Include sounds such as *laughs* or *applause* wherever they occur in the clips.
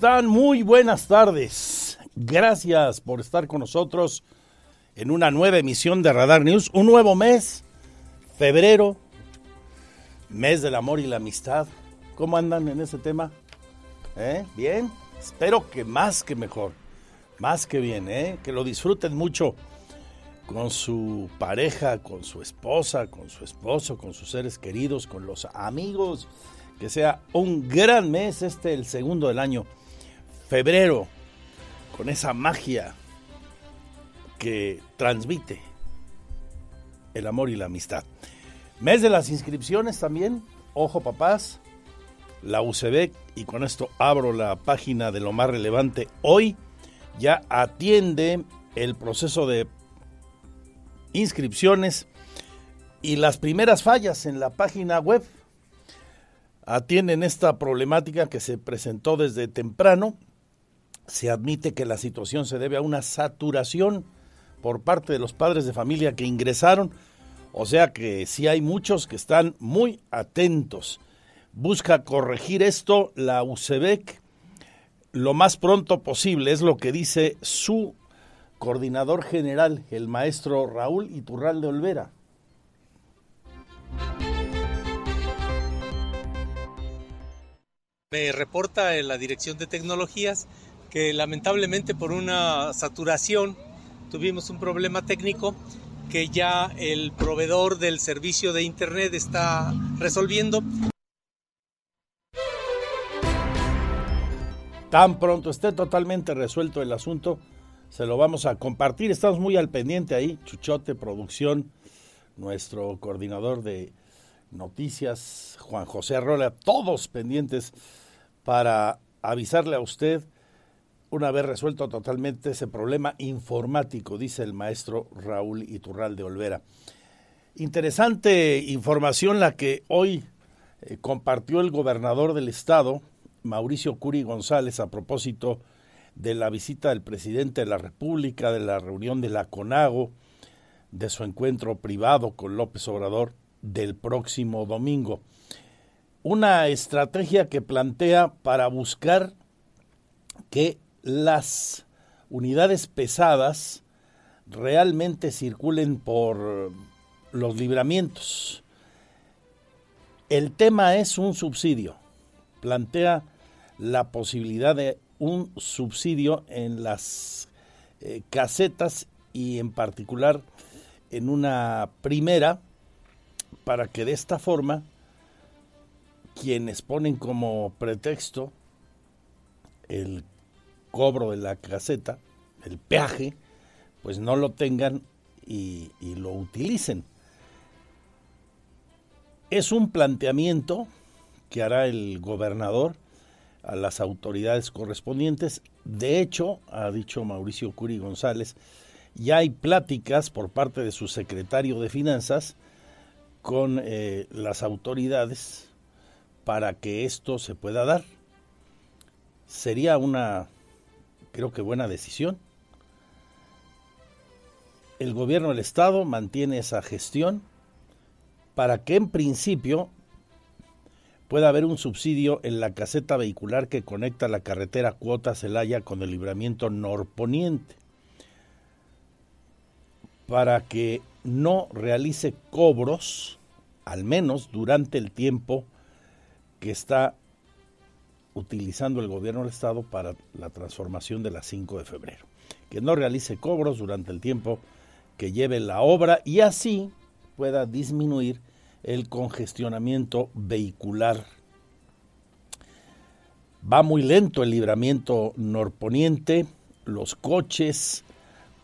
Están? Muy buenas tardes. Gracias por estar con nosotros en una nueva emisión de Radar News. Un nuevo mes, febrero, mes del amor y la amistad. ¿Cómo andan en ese tema? ¿Eh? ¿Bien? Espero que más que mejor. Más que bien, ¿eh? Que lo disfruten mucho con su pareja, con su esposa, con su esposo, con sus seres queridos, con los amigos que sea un gran mes, este el segundo del año, febrero, con esa magia que transmite el amor y la amistad. Mes de las inscripciones también, ojo papás, la UCB, y con esto abro la página de lo más relevante hoy, ya atiende el proceso de inscripciones y las primeras fallas en la página web atienden esta problemática que se presentó desde temprano. Se admite que la situación se debe a una saturación por parte de los padres de familia que ingresaron, o sea que sí hay muchos que están muy atentos. Busca corregir esto la UCEBEC lo más pronto posible, es lo que dice su coordinador general, el maestro Raúl Iturral de Olvera. Me reporta en la Dirección de Tecnologías que lamentablemente por una saturación tuvimos un problema técnico que ya el proveedor del servicio de Internet está resolviendo. Tan pronto esté totalmente resuelto el asunto, se lo vamos a compartir. Estamos muy al pendiente ahí, Chuchote Producción, nuestro coordinador de noticias, Juan José Arrola, todos pendientes para avisarle a usted una vez resuelto totalmente ese problema informático, dice el maestro Raúl Iturral de Olvera. Interesante información la que hoy eh, compartió el gobernador del estado, Mauricio Curi González, a propósito de la visita del presidente de la República, de la reunión de la CONAGO, de su encuentro privado con López Obrador del próximo domingo una estrategia que plantea para buscar que las unidades pesadas realmente circulen por los libramientos. El tema es un subsidio. Plantea la posibilidad de un subsidio en las eh, casetas y en particular en una primera para que de esta forma quienes ponen como pretexto el cobro de la caseta, el peaje, pues no lo tengan y, lo utilicen. Es un planteamiento que hará el gobernador a las autoridades correspondientes. De hecho, ha dicho Mauricio Curi González, ya hay pláticas por parte de su secretario de Finanzas con eh, las autoridades para que esto se pueda dar. Sería una, creo que buena decisión. El gobierno del Estado mantiene esa gestión para que en principio pueda haber un subsidio en la caseta vehicular que conecta la carretera Cuota Celaya con el libramiento norponiente. para que no realice cobros, al menos durante el tiempo que está utilizando el gobierno del Estado para la transformación de la 5 de febrero. Que no realice cobros durante el tiempo que lleve la obra y así pueda disminuir el congestionamiento vehicular. Va muy lento el libramiento norponiente, los coches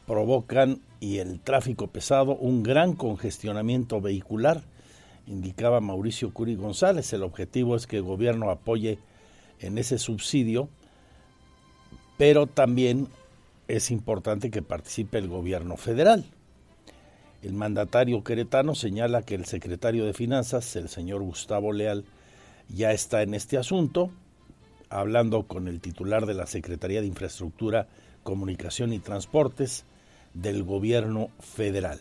provocan y el tráfico pesado un gran congestionamiento vehicular, indicaba Mauricio Curi González. El objetivo es que el gobierno apoye en ese subsidio, pero también es importante que participe el gobierno federal. El mandatario queretano señala que el secretario de Finanzas, el señor Gustavo Leal, ya está en este asunto, hablando con el titular de la Secretaría de Infraestructura, Comunicación y Transportes del gobierno federal.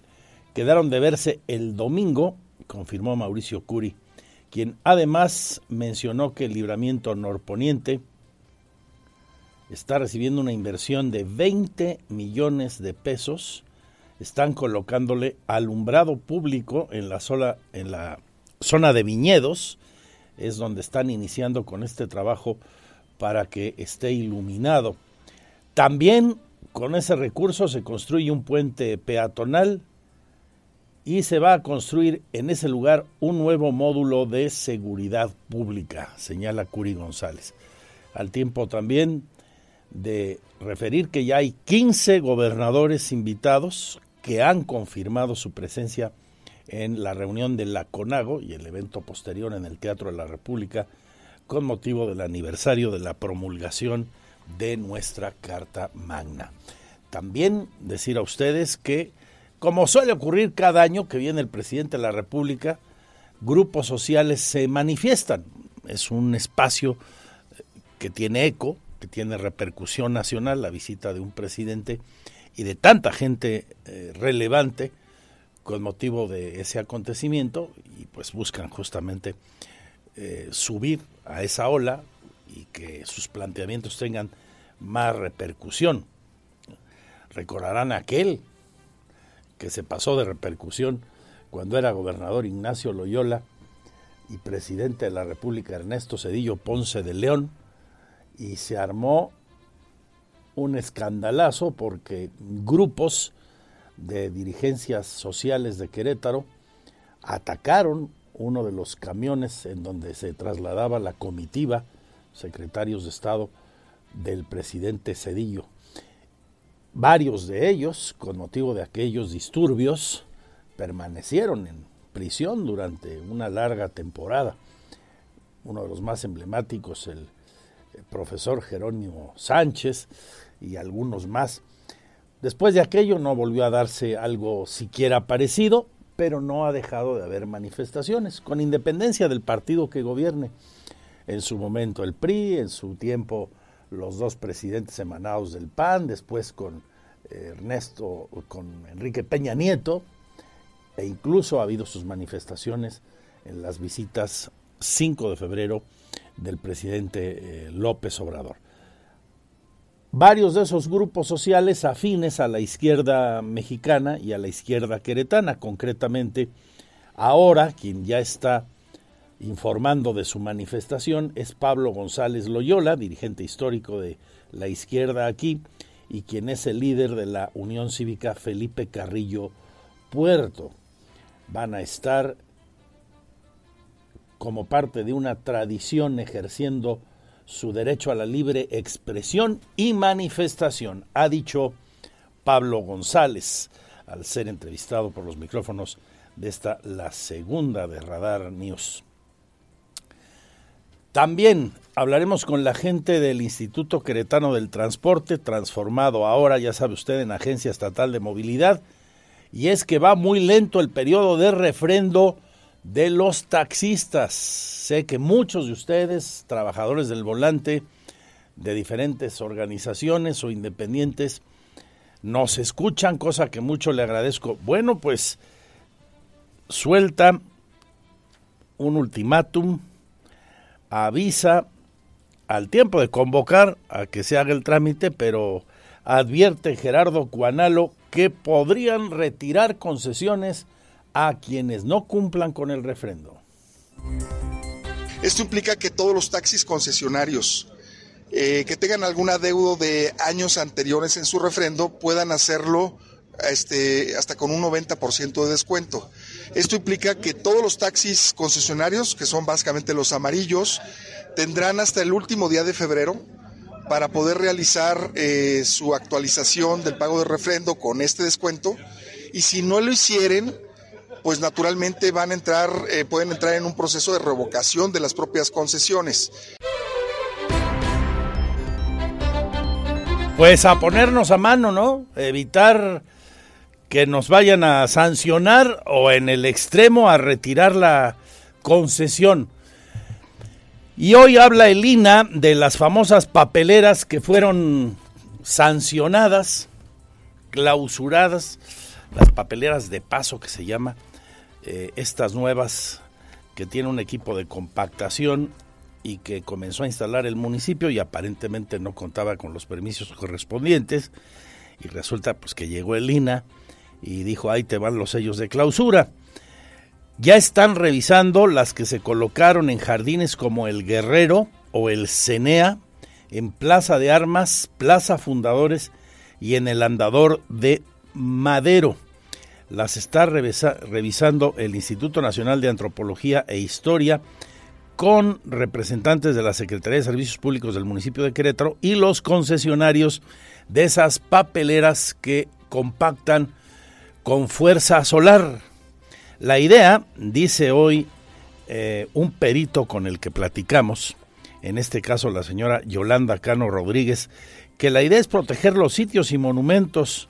Quedaron de verse el domingo, confirmó Mauricio Curi, quien además mencionó que el libramiento norponiente está recibiendo una inversión de 20 millones de pesos. Están colocándole alumbrado público en la, en la zona de viñedos, es donde están iniciando con este trabajo para que esté iluminado. También con ese recurso se construye un puente peatonal y se va a construir en ese lugar un nuevo módulo de seguridad pública, señala Curi González. Al tiempo también de referir que ya hay 15 gobernadores invitados que han confirmado su presencia en la reunión de la CONAGO y el evento posterior en el Teatro de la República con motivo del aniversario de la promulgación de nuestra Carta Magna. También decir a ustedes que como suele ocurrir cada año que viene el presidente de la República, grupos sociales se manifiestan. Es un espacio eh, que tiene eco, que tiene repercusión nacional, la visita de un presidente y de tanta gente eh, relevante con motivo de ese acontecimiento y pues buscan justamente eh, subir a esa ola y que sus planteamientos tengan más repercusión. Recordarán aquel que se pasó de repercusión cuando era gobernador Ignacio Loyola y presidente de la República Ernesto Cedillo Ponce de León, y se armó un escandalazo porque grupos de dirigencias sociales de Querétaro atacaron uno de los camiones en donde se trasladaba la comitiva, secretarios de Estado del presidente Cedillo. Varios de ellos, con motivo de aquellos disturbios, permanecieron en prisión durante una larga temporada. Uno de los más emblemáticos, el, profesor Jerónimo Sánchez y algunos más. Después de aquello no volvió a darse algo siquiera parecido, pero no ha dejado de haber manifestaciones, con independencia del partido que gobierne. En su momento el PRI, en su tiempo los dos presidentes emanados del PAN, después con eh, Ernesto, con Enrique Peña Nieto, e incluso ha habido sus manifestaciones en las visitas 5 de febrero del presidente eh, López Obrador. Varios de esos grupos sociales afines a la izquierda mexicana y a la izquierda queretana, concretamente, ahora quien ya está informando de su manifestación es Pablo González Loyola, dirigente histórico de la izquierda aquí, y quien es el líder de la Unión Cívica Felipe Carrillo Puerto. Van a estar como parte de una tradición ejerciendo su derecho a la libre expresión y manifestación, ha dicho Pablo González al ser entrevistado por los micrófonos de esta, la segunda de Radar News. También hablaremos con la gente del Instituto Queretano del Transporte, transformado ahora, ya sabe usted, en Agencia Estatal de Movilidad. Y es que va muy lento el periodo de refrendo de los taxistas. Sé que muchos de ustedes, trabajadores del volante de diferentes organizaciones o independientes, nos escuchan, cosa que mucho le agradezco. Bueno, pues suelta un ultimátum avisa al tiempo de convocar a que se haga el trámite, pero advierte Gerardo Cuanalo que podrían retirar concesiones a quienes no cumplan con el refrendo. Esto implica que todos los taxis concesionarios eh, que tengan algún adeudo de años anteriores en su refrendo puedan hacerlo este, hasta con un 90% de descuento. Esto implica que todos los taxis concesionarios, que son básicamente los amarillos, tendrán hasta el último día de febrero para poder realizar eh, su actualización del pago de refrendo con este descuento. Y si no lo hicieren, pues naturalmente van a entrar, eh, pueden entrar en un proceso de revocación de las propias concesiones. Pues a ponernos a mano, ¿no? Evitar que nos vayan a sancionar o en el extremo a retirar la concesión. Y hoy habla Elina de las famosas papeleras que fueron sancionadas, clausuradas, las papeleras de paso que se llama, eh, estas nuevas que tiene un equipo de compactación y que comenzó a instalar el municipio y aparentemente no contaba con los permisos correspondientes y resulta pues que llegó el INA y dijo ahí te van los sellos de clausura. Ya están revisando las que se colocaron en jardines como el Guerrero o el Cenea, en Plaza de Armas, Plaza Fundadores y en el Andador de Madero. Las está revisando el Instituto Nacional de Antropología e Historia con representantes de la Secretaría de Servicios Públicos del municipio de Querétaro y los concesionarios de esas papeleras que compactan con fuerza solar. La idea, dice hoy eh, un perito con el que platicamos, en este caso la señora Yolanda Cano Rodríguez, que la idea es proteger los sitios y monumentos,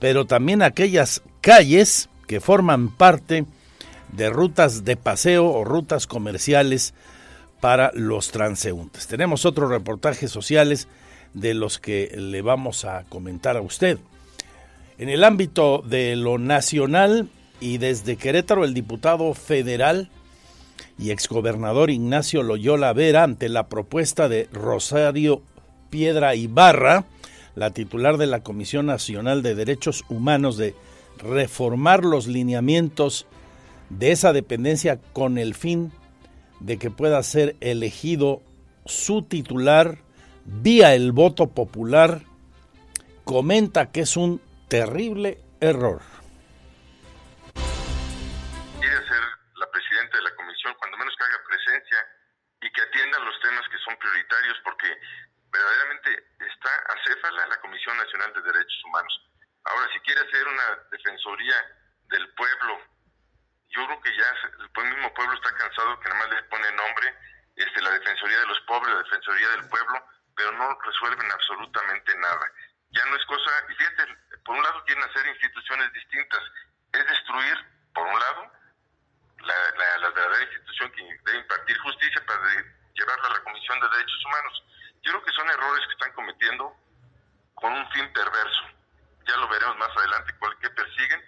pero también aquellas calles que forman parte de rutas de paseo o rutas comerciales para los transeúntes. Tenemos otros reportajes sociales de los que le vamos a comentar a usted. En el ámbito de lo nacional y desde Querétaro, el diputado federal y exgobernador Ignacio Loyola Vera, ante la propuesta de Rosario Piedra Ibarra, la titular de la Comisión Nacional de Derechos Humanos, de reformar los lineamientos de esa dependencia con el fin de que pueda ser elegido su titular vía el voto popular, comenta que es un terrible error. Quiere ser la presidenta de la comisión, cuando menos que haga presencia y que atienda los temas que son prioritarios, porque verdaderamente está acéfala la Comisión Nacional de Derechos Humanos. Ahora, si quiere hacer una defensoría del pueblo yo creo que ya el mismo pueblo está cansado que nada más le pone nombre este, la Defensoría de los Pobres, la Defensoría del Pueblo, pero no resuelven absolutamente nada. Ya no es cosa, y fíjate, por un lado quieren hacer instituciones distintas, es destruir, por un lado, la, verdadera institución que debe impartir justicia para llevarla a la Comisión de Derechos Humanos. Yo creo que son errores que están cometiendo con un fin perverso. Ya lo veremos más adelante cuál que persiguen,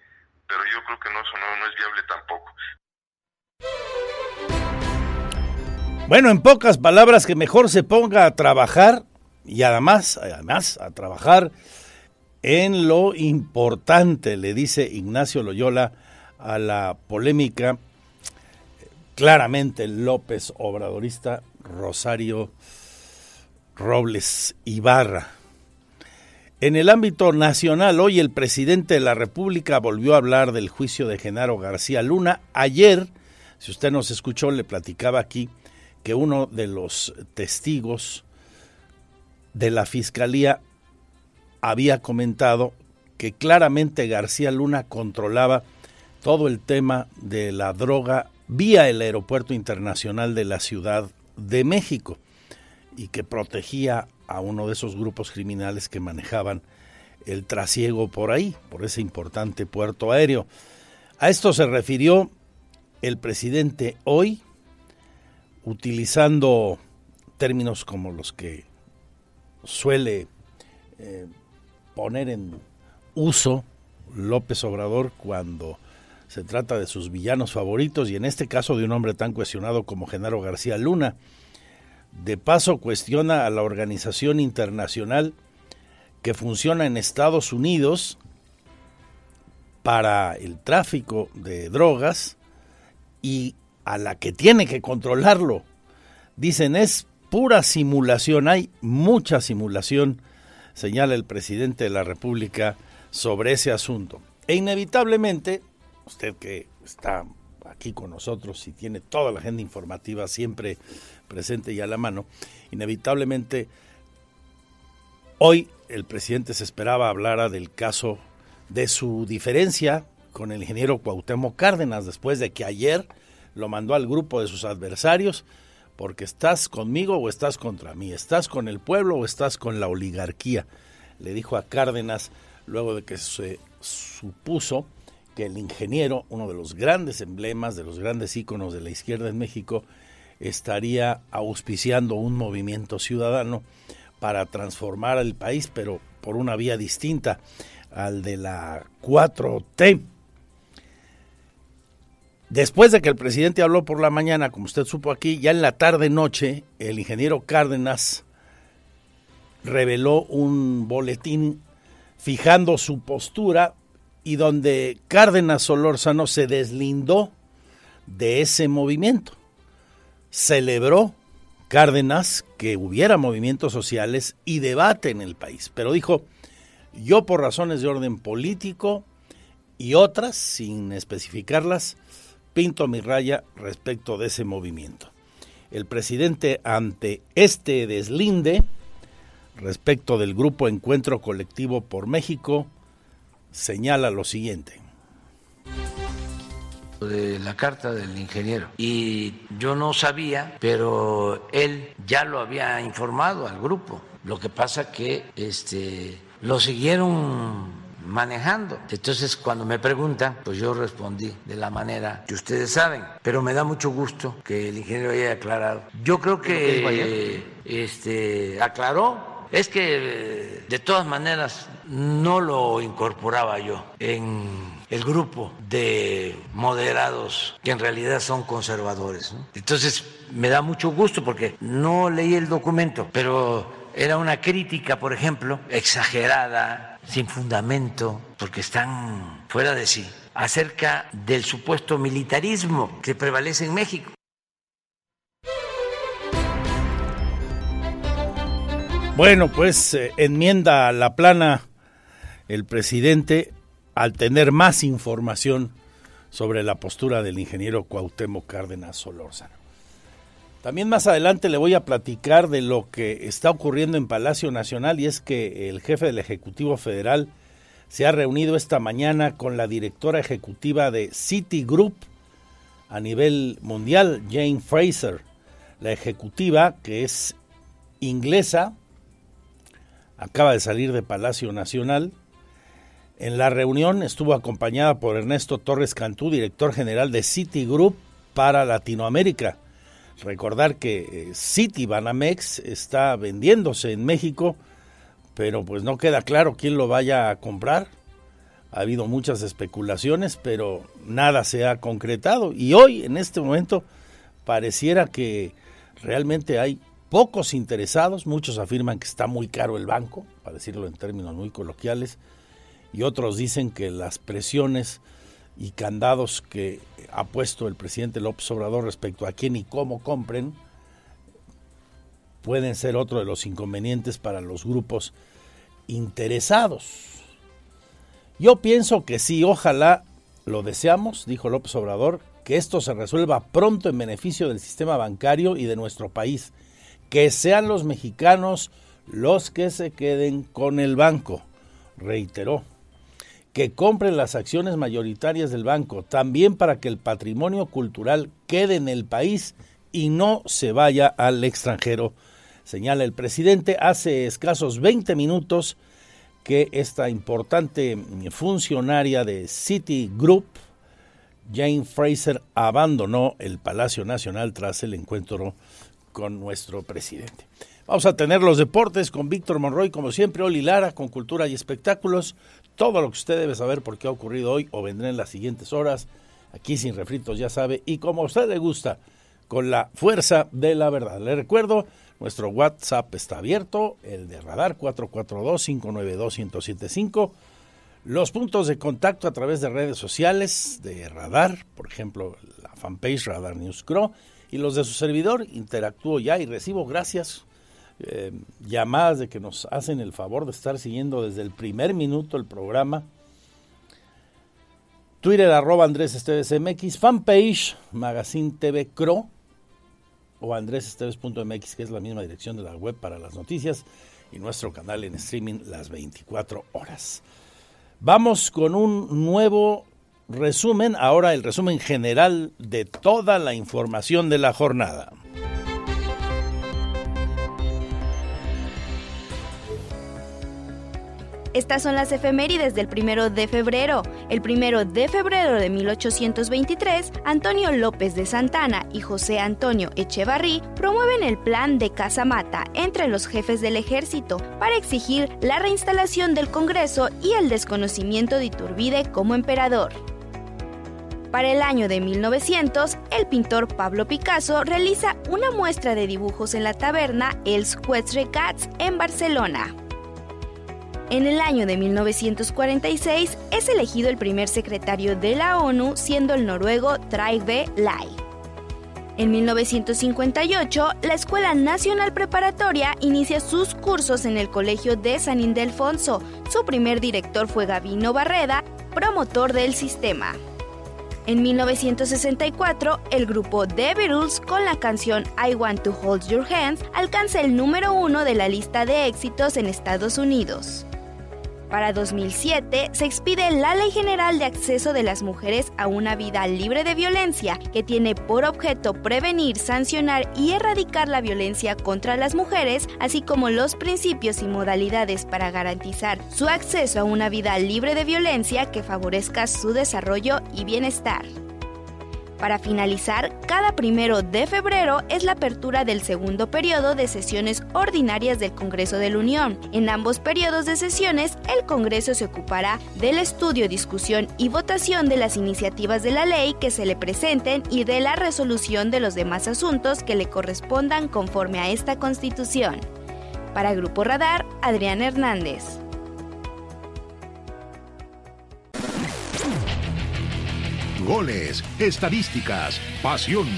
pero yo creo que no, eso no, es viable tampoco. Bueno, en pocas palabras, que mejor se ponga a trabajar y además, además, a trabajar en lo importante, le dice Ignacio Loyola a la polémica claramente López Obradorista Rosario Robles Ibarra. En el ámbito nacional, hoy el presidente de la República volvió a hablar del juicio de Genaro García Luna. Ayer, si usted nos escuchó, le platicaba aquí que uno de los testigos de la Fiscalía había comentado que claramente García Luna controlaba todo el tema de la droga vía el Aeropuerto Internacional de la Ciudad de México y que protegía a uno de esos grupos criminales que manejaban el trasiego por ahí, por ese importante puerto aéreo. A esto se refirió el presidente hoy, utilizando términos como los que suele eh, poner en uso López Obrador cuando se trata de sus villanos favoritos y en este caso de un hombre tan cuestionado como Genaro García Luna. De paso, cuestiona a la organización internacional que funciona en Estados Unidos para el tráfico de drogas y a la que tiene que controlarlo. Dicen es pura simulación, hay mucha simulación, señala el presidente de la República sobre ese asunto. E inevitablemente, usted que está aquí con nosotros y tiene toda la agenda informativa siempre presente y a la mano, inevitablemente hoy el presidente se esperaba hablara del caso de su diferencia con el ingeniero Cuauhtémoc Cárdenas después de que ayer lo mandó al grupo de sus adversarios porque estás conmigo o estás contra mí, estás con el pueblo o estás con la oligarquía, le dijo a Cárdenas luego de que se supuso que el ingeniero, uno de los grandes emblemas, de los grandes íconos de la izquierda en México, estaría auspiciando un movimiento ciudadano para transformar el país, pero por una vía distinta al de la 4T. Después de que el presidente habló por la mañana, como usted supo aquí, ya en la tarde-noche, el ingeniero Cárdenas reveló un boletín fijando su postura y donde Cárdenas Solórzano se deslindó de ese movimiento. Celebró Cárdenas que hubiera movimientos sociales y debate en el país, pero dijo, yo por razones de orden político y otras, sin especificarlas, pinto mi raya respecto de ese movimiento. El presidente ante este deslinde respecto del grupo Encuentro Colectivo por México señala lo siguiente de la carta del ingeniero y yo no sabía, pero él ya lo había informado al grupo. Lo que pasa que este lo siguieron manejando. Entonces, cuando me preguntan, pues yo respondí de la manera que ustedes saben, pero me da mucho gusto que el ingeniero haya aclarado. Yo creo que este aclaró es que de todas maneras no lo incorporaba yo en el grupo de moderados que en realidad son conservadores. Entonces me da mucho gusto porque no leí el documento, pero era una crítica, por ejemplo, exagerada, sin fundamento, porque están fuera de sí, acerca del supuesto militarismo que prevalece en México. Bueno, pues eh, enmienda la plana el presidente al tener más información sobre la postura del ingeniero Cuauhtémoc Cárdenas Solórzano. También más adelante le voy a platicar de lo que está ocurriendo en Palacio Nacional y es que el jefe del Ejecutivo Federal se ha reunido esta mañana con la directora ejecutiva de Citigroup a nivel mundial, Jane Fraser. La ejecutiva, que es inglesa, acaba de salir de Palacio Nacional. En la reunión estuvo acompañada por Ernesto Torres Cantú, director general de Citigroup para Latinoamérica. Recordar que eh, City Banamex está vendiéndose en México, pero pues no queda claro quién lo vaya a comprar. Ha habido muchas especulaciones, pero nada se ha concretado. Y hoy, en este momento, pareciera que realmente hay pocos interesados. Muchos afirman que está muy caro el banco, para decirlo en términos muy coloquiales, y otros dicen que las presiones y candados que ha puesto el presidente López Obrador respecto a quién y cómo compren pueden ser otro de los inconvenientes para los grupos interesados. Yo pienso que sí, ojalá lo deseamos, dijo López Obrador, que esto se resuelva pronto en beneficio del sistema bancario y de nuestro país. Que sean los mexicanos los que se queden con el banco, reiteró que compren las acciones mayoritarias del banco, también para que el patrimonio cultural quede en el país y no se vaya al extranjero, señala el presidente. Hace escasos 20 minutos que esta importante funcionaria de Citigroup, Jane Fraser, abandonó el Palacio Nacional tras el encuentro con nuestro presidente. Vamos a tener los deportes con Víctor Monroy, como siempre, Oli Lara, con cultura y espectáculos. Todo lo que usted debe saber por qué ha ocurrido hoy o vendrá en las siguientes horas. Aquí sin refritos, ya sabe. Y como a usted le gusta, con la fuerza de la verdad. Le recuerdo, nuestro WhatsApp está abierto, el de Radar 442-592-1075. Los puntos de contacto a través de redes sociales de Radar, por ejemplo, la fanpage Radar News Cro, y los de su servidor, interactúo ya y recibo gracias, eh, llamadas de que nos hacen el favor de estar siguiendo desde el primer minuto el programa. Twitter arroba Andrés Esteves MX, fanpage Magazine TV Cro o andresesteves.mx, que es la misma dirección de la web para las noticias, y nuestro canal en streaming las 24 horas. Vamos con un nuevo resumen, ahora el resumen general de toda la información de la jornada. Estas son las efemérides del primero de febrero. El primero de febrero de 1823, Antonio López de Santana y José Antonio Echevarrí promueven el plan de Casamata entre los jefes del ejército para exigir la reinstalación del Congreso y el desconocimiento de Iturbide como emperador. Para el año de 1900, el pintor Pablo Picasso realiza una muestra de dibujos en la taberna Els Quatre Gats en Barcelona. En el año de 1946 es elegido el primer secretario de la ONU siendo el noruego Trygve Lai. En 1958, la Escuela Nacional Preparatoria inicia sus cursos en el Colegio de San Ildefonso. Su primer director fue Gavino Barreda, promotor del sistema. En 1964, el grupo The Beatles con la canción I Want to Hold Your Hands alcanza el número uno de la lista de éxitos en Estados Unidos. Para 2007 se expide la Ley General de Acceso de las Mujeres a una vida libre de violencia, que tiene por objeto prevenir, sancionar y erradicar la violencia contra las mujeres, así como los principios y modalidades para garantizar su acceso a una vida libre de violencia que favorezca su desarrollo y bienestar. Para finalizar, cada primero de febrero es la apertura del segundo periodo de sesiones ordinarias del Congreso de la Unión. En ambos periodos de sesiones, el Congreso se ocupará del estudio, discusión y votación de las iniciativas de la ley que se le presenten y de la resolución de los demás asuntos que le correspondan conforme a esta Constitución. Para Grupo Radar, Adrián Hernández. Goles, estadísticas, pasión,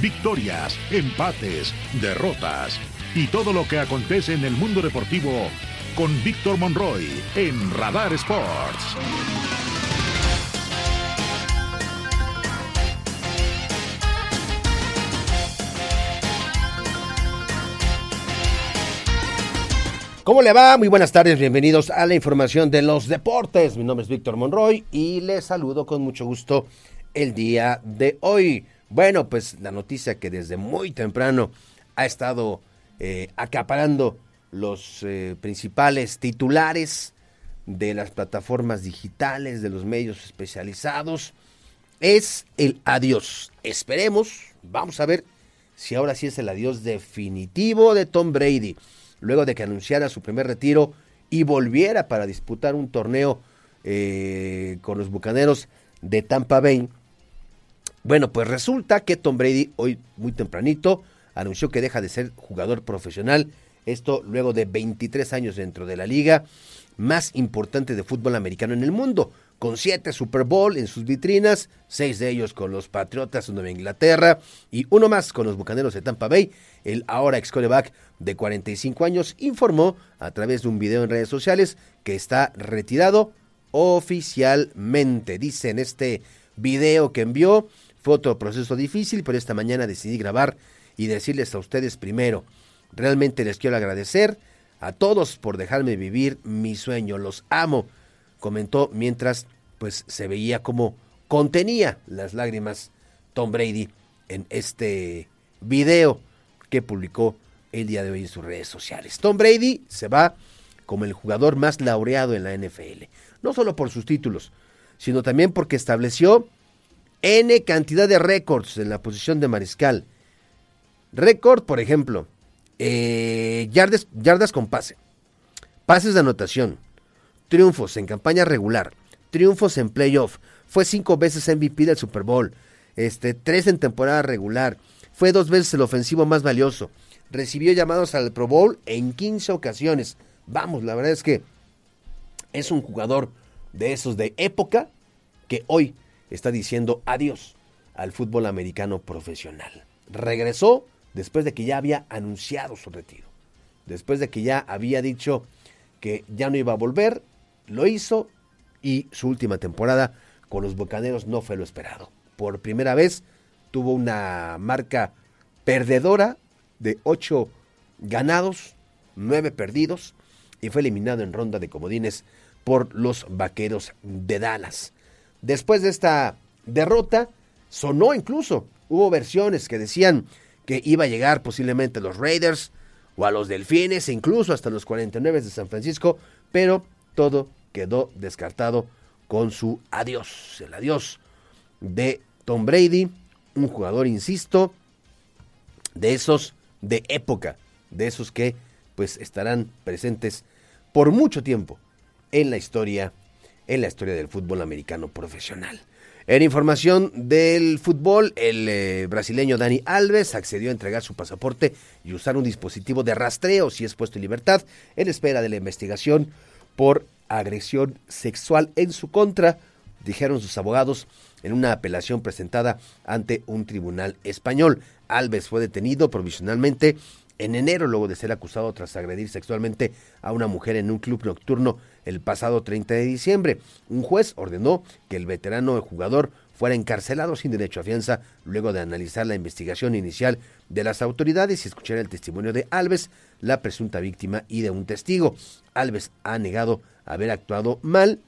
victorias, empates, derrotas y todo lo que acontece en el mundo deportivo con Víctor Monroy en Radar Sports. ¿Cómo le va? Muy buenas tardes, bienvenidos a la información de los deportes. Mi nombre es Víctor Monroy y les saludo con mucho gusto el día de hoy. Bueno, pues la noticia que desde muy temprano ha estado eh, acaparando los eh, principales titulares de las plataformas digitales, de los medios especializados, es el adiós. Esperemos, vamos a ver si ahora sí es el adiós definitivo de Tom Brady luego de que anunciara su primer retiro y volviera para disputar un torneo eh, con los Bucaneros de Tampa Bay. Bueno, pues resulta que Tom Brady hoy muy tempranito anunció que deja de ser jugador profesional, esto luego de 23 años dentro de la liga más importante de fútbol americano en el mundo, con siete Super Bowl en sus vitrinas, seis de ellos con los Patriotas de Nueva Inglaterra y uno más con los Bucaneros de Tampa Bay. El ahora ex coreback de 45 años informó a través de un video en redes sociales que está retirado oficialmente. Dice en este video que envió, fue otro proceso difícil, pero esta mañana decidí grabar y decirles a ustedes primero, realmente les quiero agradecer a todos por dejarme vivir mi sueño, los amo comentó mientras pues se veía como contenía las lágrimas Tom Brady en este video que publicó el día de hoy en sus redes sociales. Tom Brady se va como el jugador más laureado en la NFL, no solo por sus títulos, sino también porque estableció N cantidad de récords en la posición de mariscal. Récord, por ejemplo, eh, yardas, yardas con pase, pases de anotación, triunfos en campaña regular, triunfos en playoff, fue cinco veces MVP del Super Bowl, este, tres en temporada regular, fue dos veces el ofensivo más valioso, recibió llamados al Pro Bowl en 15 ocasiones. Vamos, la verdad es que es un jugador de esos de época que hoy está diciendo adiós al fútbol americano profesional. Regresó después de que ya había anunciado su retiro, después de que ya había dicho que ya no iba a volver, lo hizo y su última temporada con los Bucaneros no fue lo esperado. Por primera vez tuvo una marca perdedora de ocho ganados, nueve perdidos y fue eliminado en ronda de comodines por los Vaqueros de Dallas. Después de esta derrota, sonó incluso, hubo versiones que decían que iba a llegar posiblemente a los Raiders o a los Delfines incluso hasta los 49 de San Francisco, pero todo quedó descartado con su adiós, el adiós de Tom Brady, un jugador, insisto, de esos de época, de esos que pues estarán presentes por mucho tiempo en la historia, en la historia del fútbol americano profesional. En información del fútbol, el eh, brasileño Dani Alves accedió a entregar su pasaporte y usar un dispositivo de rastreo si es puesto en libertad en espera de la investigación por agresión sexual en su contra, dijeron sus abogados en una apelación presentada ante un tribunal español. Alves fue detenido provisionalmente en enero luego de ser acusado tras agredir sexualmente a una mujer en un club nocturno el pasado 30 de diciembre. Un juez ordenó que el veterano jugador fuera encarcelado sin derecho a fianza luego de analizar la investigación inicial de las autoridades y escuchar el testimonio de Alves, la presunta víctima y de un testigo. Alves ha negado haber actuado mal.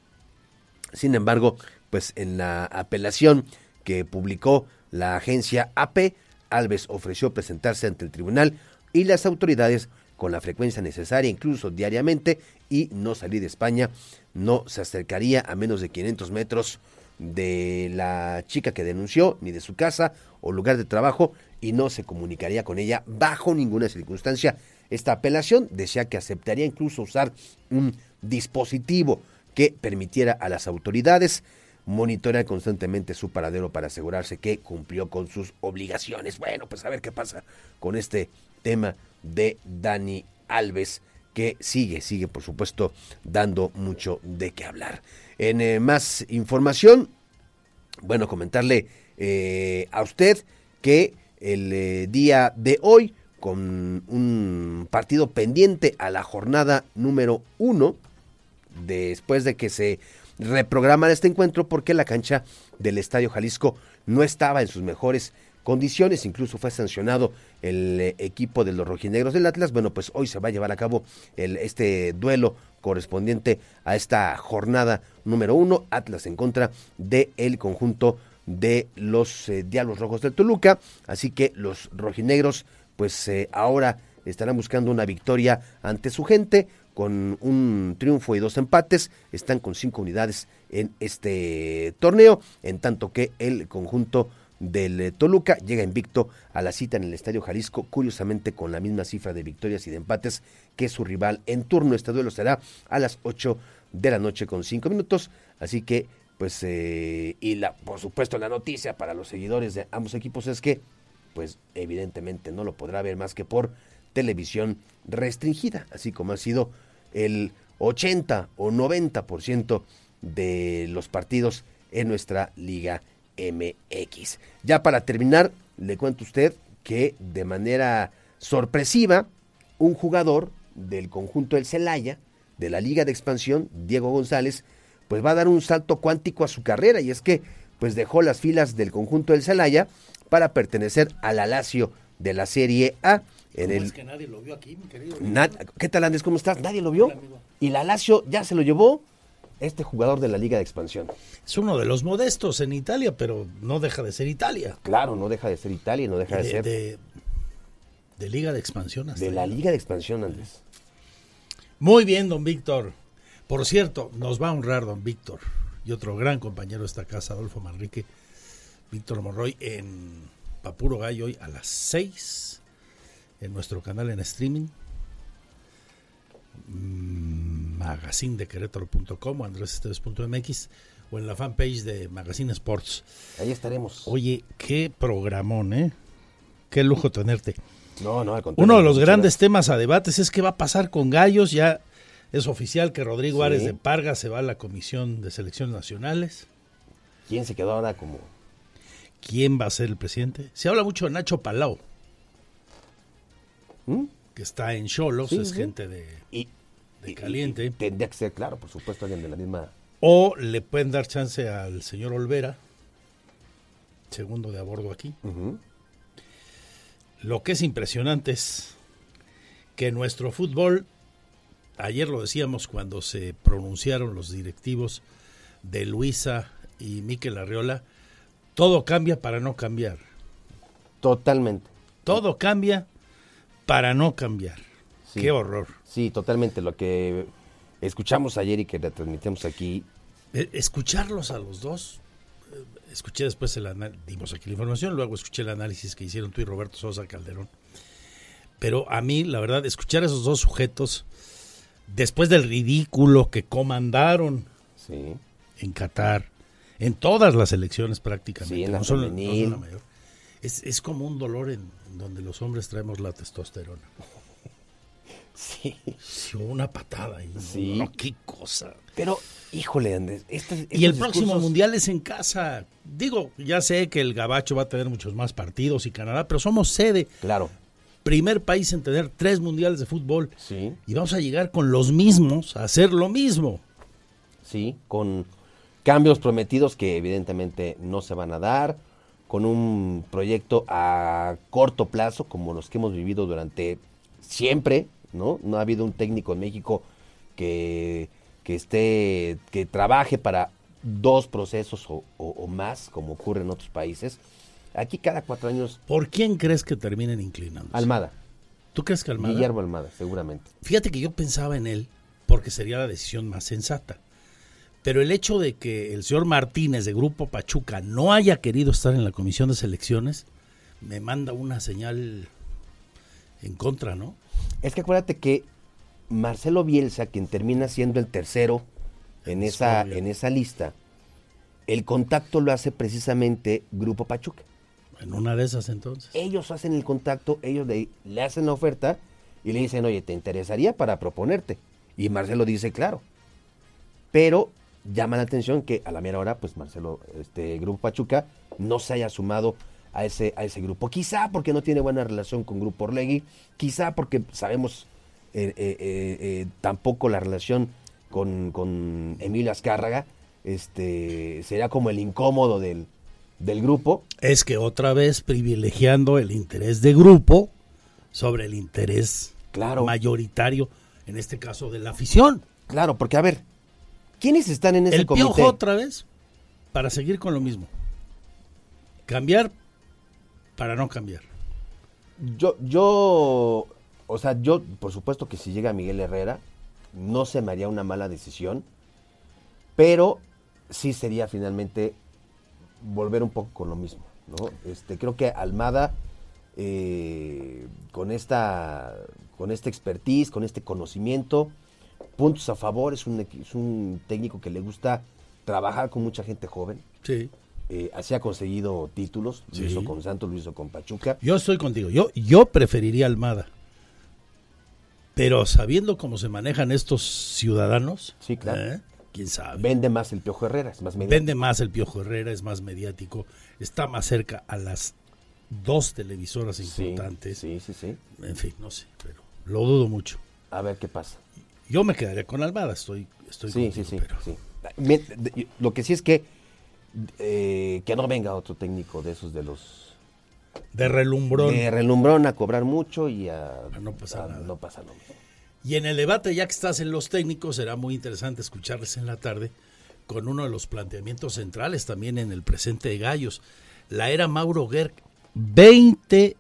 Sin embargo, pues en la apelación que publicó la agencia AP, Alves ofreció presentarse ante el tribunal y las autoridades con la frecuencia necesaria, incluso diariamente, y no salir de España. No se acercaría a menos de 500 metros de la chica que denunció, ni de su casa o lugar de trabajo, y no se comunicaría con ella bajo ninguna circunstancia. Esta apelación decía que aceptaría incluso usar un dispositivo que permitiera a las autoridades monitorear constantemente su paradero para asegurarse que cumplió con sus obligaciones. Bueno, pues a ver qué pasa con este tema de Dani Alves, que sigue, sigue por supuesto dando mucho de qué hablar. En eh, más información, bueno, comentarle eh, a usted que el eh, día de hoy, con un partido pendiente a la jornada número uno, después de que se reprogramara este encuentro porque la cancha del Estadio Jalisco no estaba en sus mejores condiciones, incluso fue sancionado el eh, equipo de los rojinegros del Atlas. Bueno, pues hoy se va a llevar a cabo el, este duelo correspondiente a esta jornada número uno, Atlas en contra del el conjunto de los eh, Diablos Rojos del Toluca. Así que los rojinegros, pues eh, ahora estarán buscando una victoria ante su gente con un triunfo y dos empates, están con cinco unidades en este torneo, en tanto que el conjunto del eh, Toluca llega invicto a la cita en el Estadio Jalisco, curiosamente con la misma cifra de victorias y de empates que su rival en turno. Este duelo será a las 8 de la noche con 5 minutos, así que pues eh, y la por supuesto la noticia para los seguidores de ambos equipos es que pues evidentemente no lo podrá ver más que por televisión restringida, así como ha sido el 80 o 90% de los partidos en nuestra liga MX. Ya para terminar, le cuento a usted que de manera sorpresiva, un jugador del conjunto del Celaya, de la Liga de Expansión, Diego González, pues va a dar un salto cuántico a su carrera y es que pues dejó las filas del conjunto del Celaya para pertenecer al Lazio de la Serie A. En el... es que nadie lo vio aquí, mi querido? ¿Qué tal Andrés? ¿Cómo estás? ¿Nadie lo vio? y la Lazio ya se lo llevó este jugador de la Liga de Expansión. Es uno de los modestos en Italia, pero no deja de ser Italia. Claro, no deja de ser Italia, no deja de, ser. De, Liga de Expansión. de la Liga de Expansión, Andrés. Muy bien, don Víctor. Por cierto, nos va a honrar don Víctor y otro gran compañero de esta casa, Adolfo Manrique, Víctor Monroy, en Papuro Gallo hoy a las 6 en nuestro canal en streaming magazine de Querétaro.com o andresesteves.mx o en la fanpage de Magazine Sports. Ahí estaremos. Oye, qué programón, ¿eh? Qué lujo tenerte. No, no, al Uno de los grandes temas a debates es qué va a pasar con Gallos. Ya Es oficial que Rodrigo Árez de Parga se va a la Comisión de Selecciones Nacionales. ¿Quién se quedó ahora como? ¿Quién va a ser el presidente? Se habla mucho de Nacho Palau. ¿Mm? Que está en Cholos, es gente de, de caliente. tendría que ser, claro, por supuesto, alguien de la misma. O le pueden dar chance al señor Olvera, segundo de a bordo aquí. Lo que es impresionante es que nuestro fútbol, ayer lo decíamos cuando se pronunciaron los directivos de Luisa y Miquel Arriola, todo cambia para no cambiar. Totalmente. Todo cambia para no cambiar. Qué horror. Sí, totalmente. Lo que escuchamos ayer y que retransmitimos aquí. E, escucharlos a los dos. Eh, escuché después el dimos aquí la información, luego escuché el análisis que hicieron tú y Roberto Sosa Calderón. Pero a mí, la verdad, escuchar a esos dos sujetos, después del ridículo que comandaron en Qatar, en todas las elecciones prácticamente, en la mayor, es, es, como un dolor en, donde los hombres traemos la testosterona. *laughs* Sí. una patada ahí. Sí. qué cosa. Pero, híjole, Andrés. y el próximo mundial es en casa. Digo, ya sé que el Gabacho va a tener muchos más partidos y Canadá, pero somos sede. Claro. Primer país en tener tres mundiales de fútbol. Sí. Y vamos a llegar con los mismos a hacer lo mismo. Sí, con cambios prometidos que evidentemente no se van a dar, con un proyecto a corto plazo como los que hemos vivido durante siempre, ¿no? No ha habido un técnico en México que, esté, que trabaje para dos procesos o, más, como ocurre en otros países. Aquí cada cuatro años. ¿Por quién crees que terminen inclinando? Almada. ¿Tú crees que Almada? Guillermo Almada, seguramente. Fíjate que yo pensaba en él porque sería la decisión más sensata. Pero el hecho de que el señor Martínez de Grupo Pachuca no haya querido estar en la comisión de selecciones me manda una señal en contra, ¿no? Es que acuérdate que Marcelo Bielsa, quien termina siendo el tercero en esa, en esa lista, el contacto lo hace precisamente Grupo Pachuca. En una de esas entonces. Ellos hacen el contacto, ellos le, le hacen la oferta y le dicen, oye, ¿te interesaría para proponerte? Y Marcelo dice, claro. Pero llama la atención que a la mera hora, pues Marcelo, este Grupo Pachuca, no se haya sumado a ese, a ese grupo. Quizá porque no tiene buena relación con Grupo Orlegui, quizá porque sabemos eh, eh, eh, tampoco la relación con, con Emilio Azcárraga, este, será como el incómodo del, del grupo. Es que otra vez privilegiando el interés de grupo sobre el interés claro. mayoritario, en este caso de la afición. Claro, porque a ver, ¿quiénes están en ese el comité? Piojo otra vez, para seguir con lo mismo. Cambiar para no cambiar? Yo, yo, o sea, yo, por supuesto que si llega Miguel Herrera, no se me haría una mala decisión, pero sí sería finalmente volver un poco con lo mismo, ¿no? Este, creo que Almada, eh, con esta, con este expertise, con este conocimiento, puntos a favor, es un, es un técnico que le gusta trabajar con mucha gente joven. Sí. Eh, así ha conseguido títulos, lo hizo con Santos, lo hizo con Pachuca. Yo estoy contigo, yo, yo preferiría Almada. Pero sabiendo cómo se manejan estos ciudadanos, sí, claro. ¿eh? quién sabe. Vende más el Piojo Herrera, es más mediático. Vende más el Piojo Herrera, es más mediático, está más cerca a las dos televisoras importantes. Sí, sí, sí. En fin, no sé, pero lo dudo mucho. A ver qué pasa. Yo me quedaría con Almada, estoy, estoy sí, sí, sí, sí. Lo que sí es que eh, que no venga otro técnico de esos de los... De relumbrón. De relumbrón a cobrar mucho y a... no pasa nada. No pasa nada. Y en el debate, ya que estás en los técnicos, será muy interesante escucharles en la tarde con uno de los planteamientos centrales también en el presente de Gallos. La era Mauro Gerg, 20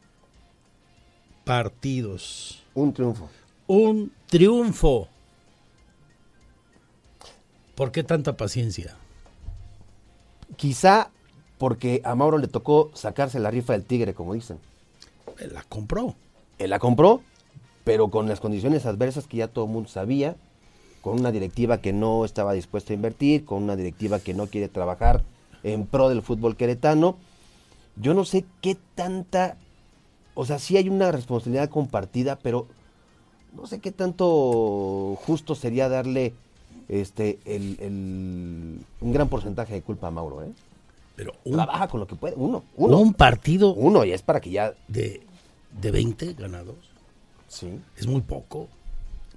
partidos. Un triunfo. Un triunfo. ¿Por qué tanta paciencia? Quizá porque a Mauro le tocó sacarse la rifa del tigre, como dicen. Él la compró. Él la compró, pero con las condiciones adversas que ya todo el mundo sabía, con una directiva que no estaba dispuesta a invertir, con una directiva que no quiere trabajar en pro del fútbol queretano. Yo no sé qué tanta, o sea, sí hay una responsabilidad compartida, pero no sé qué tanto justo sería darle este el, el- un gran porcentaje de culpa a Mauro, ¿eh? Pero un, Trabaja con lo que puede, uno, uno, un partido uno, y es para que ya, de, de 20 ganados sí. es muy poco.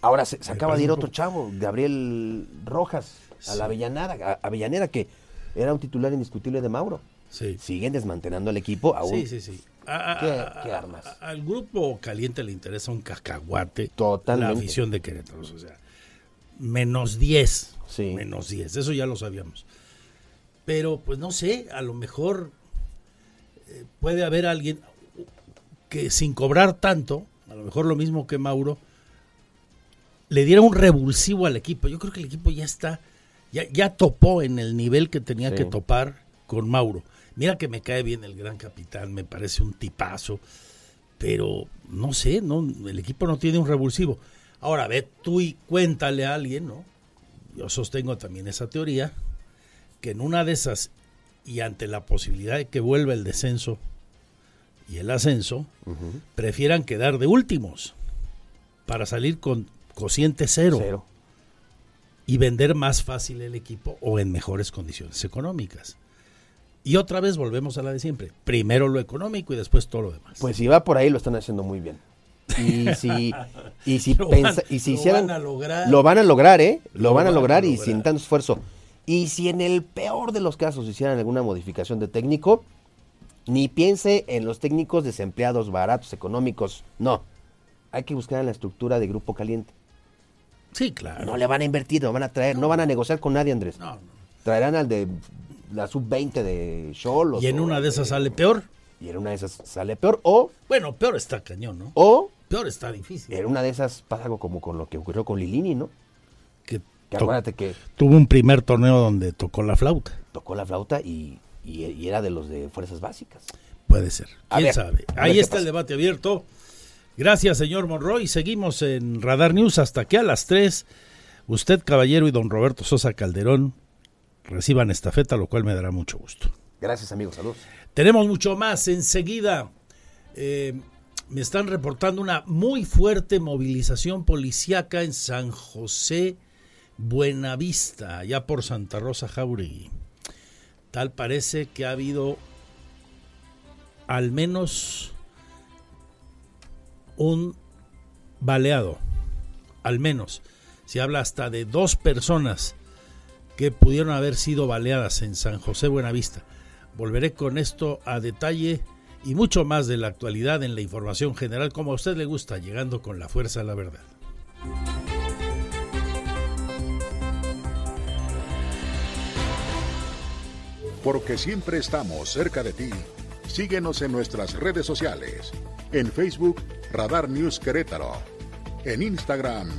Ahora se, acaba de ir otro chavo, Gabriel Rojas, a Sí. la Avellaneda, a- Avellaneda, que era un titular indiscutible de Mauro. Sí. Siguen desmantelando el equipo aún. Sí, sí, sí. A- ¿Qué- a- qué armas? a- al grupo caliente le interesa un cacahuate. Totalmente. La afición de Querétaro. O sea, menos 10. Sí. Menos 10. Eso ya lo sabíamos. Pero, pues no sé, a lo mejor eh, puede haber alguien que sin cobrar tanto, a lo mejor lo mismo que Mauro, le diera un revulsivo al equipo. Yo creo que el equipo ya está, ya, ya topó en el nivel que tenía Sí. que topar con Mauro. Mira que me cae bien el gran capitán, me parece un tipazo, pero no sé, no, el equipo no tiene un revulsivo. Ahora ve tú y cuéntale a alguien, ¿no? Yo sostengo también esa teoría, que en una de esas, y ante la posibilidad de que vuelva el descenso y el ascenso, prefieran quedar de últimos para salir con cociente cero, Cero. y vender más fácil el equipo o en mejores condiciones económicas. Y otra vez volvemos a la de siempre. Primero lo económico y después todo lo demás. Pues si va por ahí lo están haciendo muy bien. Y si, y si, *laughs* Lo van- y si lo hicieran... van a lograr. Lo van a lograr, ¿eh? Lo, Lo van a van a lograr y sin tanto esfuerzo. Y si en el peor de los casos hicieran alguna modificación de técnico, ni piense en los técnicos desempleados baratos, económicos. No. Hay que buscar en la estructura de Grupo Caliente. Sí, claro. No le van a invertir, no van a traer, no van a negociar con nadie, Andrés. No, no. Traerán al de la sub-20 de Cholos. Y en una de esas de- sale peor. Y en una de esas sale peor. O, Bueno, peor está cañón, ¿no? o Peor está difícil. en una de esas pasa algo como con lo que ocurrió con Lilini, ¿no? Que Que acuérdate que tuvo un primer torneo donde tocó la flauta. tocó la flauta y, y- y era de los de fuerzas básicas. Puede ser. ¿Quién ver, sabe? Ahí está el debate abierto. Gracias, señor Monroy. Seguimos en Radar News hasta que a las 3 usted, caballero, y don Roberto Sosa Calderón reciban estafeta, lo cual me dará mucho gusto. Gracias, amigos. Saludos. Tenemos mucho más enseguida. eh, me están reportando una muy fuerte movilización policíaca en San José Buenavista, allá por Santa Rosa Jauregui. Tal parece que ha habido al menos un baleado, al menos. Se habla hasta de dos personas que pudieron haber sido baleadas en San José Buenavista. Volveré con esto a detalle y mucho más de la actualidad en la información general como a usted le gusta, llegando con la fuerza a la verdad. Porque siempre estamos cerca de ti. Síguenos en nuestras redes sociales. En Facebook, Radar News Querétaro. En Instagram,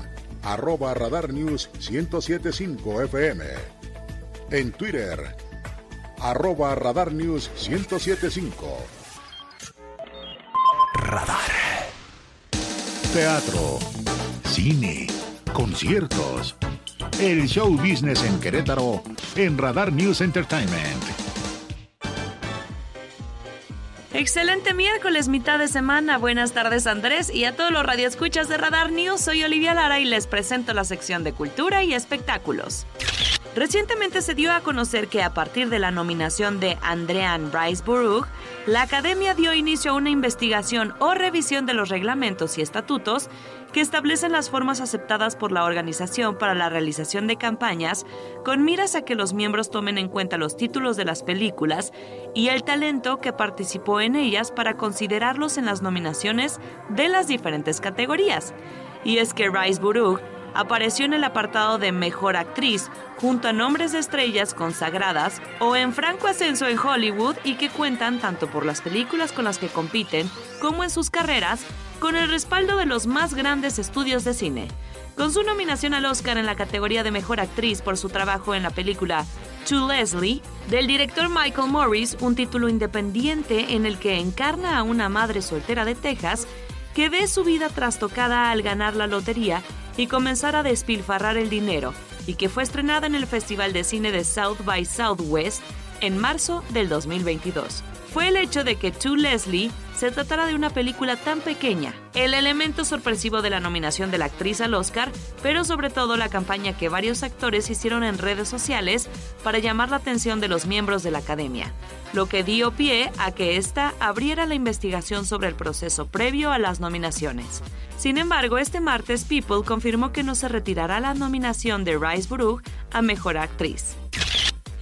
arroba Radar News 1075 FM. En Twitter, arroba Radar News 1075. Radar. Teatro, cine, conciertos. El show business en Querétaro en Radar News Entertainment. Excelente miércoles, mitad de semana. Buenas tardes, Andrés, y a todos los radioescuchas de Radar News. Soy Olivia Lara y les presento la sección de cultura y espectáculos. Recientemente se dio a conocer que a partir de la nominación de Andrean Bryce Buruk, la Academia dio inicio a una investigación o revisión de los reglamentos y estatutos que establecen las formas aceptadas por la organización para la realización de campañas con miras a que los miembros tomen en cuenta los títulos de las películas y el talento que participó en ellas para considerarlos en las nominaciones de las diferentes categorías. Y es que Rice Buruk apareció en el apartado de Mejor Actriz junto a nombres de estrellas consagradas o en franco ascenso en Hollywood y que cuentan tanto por las películas con las que compiten como en sus carreras con el respaldo de los más grandes estudios de cine. Con su nominación al Oscar en la categoría de Mejor Actriz por su trabajo en la película To Leslie, del director Michael Morris, un título independiente en el que encarna a una madre soltera de Texas que ve su vida trastocada al ganar la lotería y comenzar a despilfarrar el dinero, y que fue estrenada en el Festival de Cine de South by Southwest en marzo del 2022. Fue el hecho de que To Leslie se tratara de una película tan pequeña, el elemento sorpresivo de la nominación de la actriz al Oscar, pero sobre todo la campaña que varios actores hicieron en redes sociales para llamar la atención de los miembros de la academia, lo que dio pie a que ésta abriera la investigación sobre el proceso previo a las nominaciones. Sin embargo, este martes People confirmó que no se retirará la nominación de Rice Burugh a Mejor Actriz.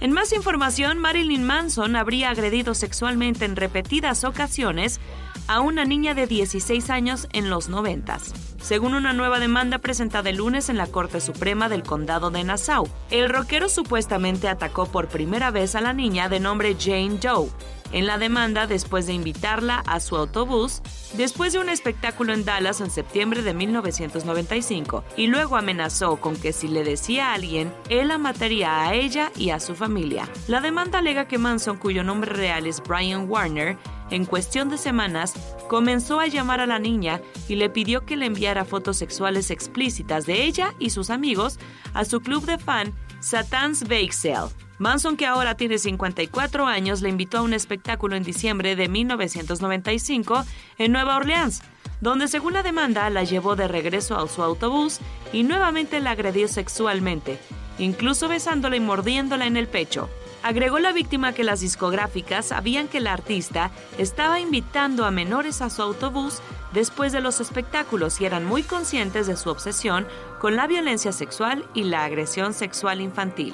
En más información, Marilyn Manson habría agredido sexualmente en repetidas ocasiones a una niña de 16 años en los 90, según una nueva demanda presentada el lunes en la Corte Suprema del Condado de Nassau. El rockero supuestamente atacó por primera vez a la niña de nombre Jane Doe en la demanda después de invitarla a su autobús después de un espectáculo en Dallas en septiembre de 1995 y luego amenazó con que si le decía a alguien, él la mataría a ella y a su familia. La demanda alega que Manson, cuyo nombre real es Brian Warner, en cuestión de semanas, comenzó a llamar a la niña y le pidió que le enviara fotos sexuales explícitas de ella y sus amigos a su club de fan Satan's Bake Sale. Manson, que ahora tiene 54 años, le invitó a un espectáculo en diciembre de 1995 en Nueva Orleans, donde según la demanda la llevó de regreso a su autobús y nuevamente la agredió sexualmente, incluso besándola y mordiéndola en el pecho. Agregó la víctima que las discográficas sabían que el artista estaba invitando a menores a su autobús después de los espectáculos y eran muy conscientes de su obsesión con la violencia sexual y la agresión sexual infantil.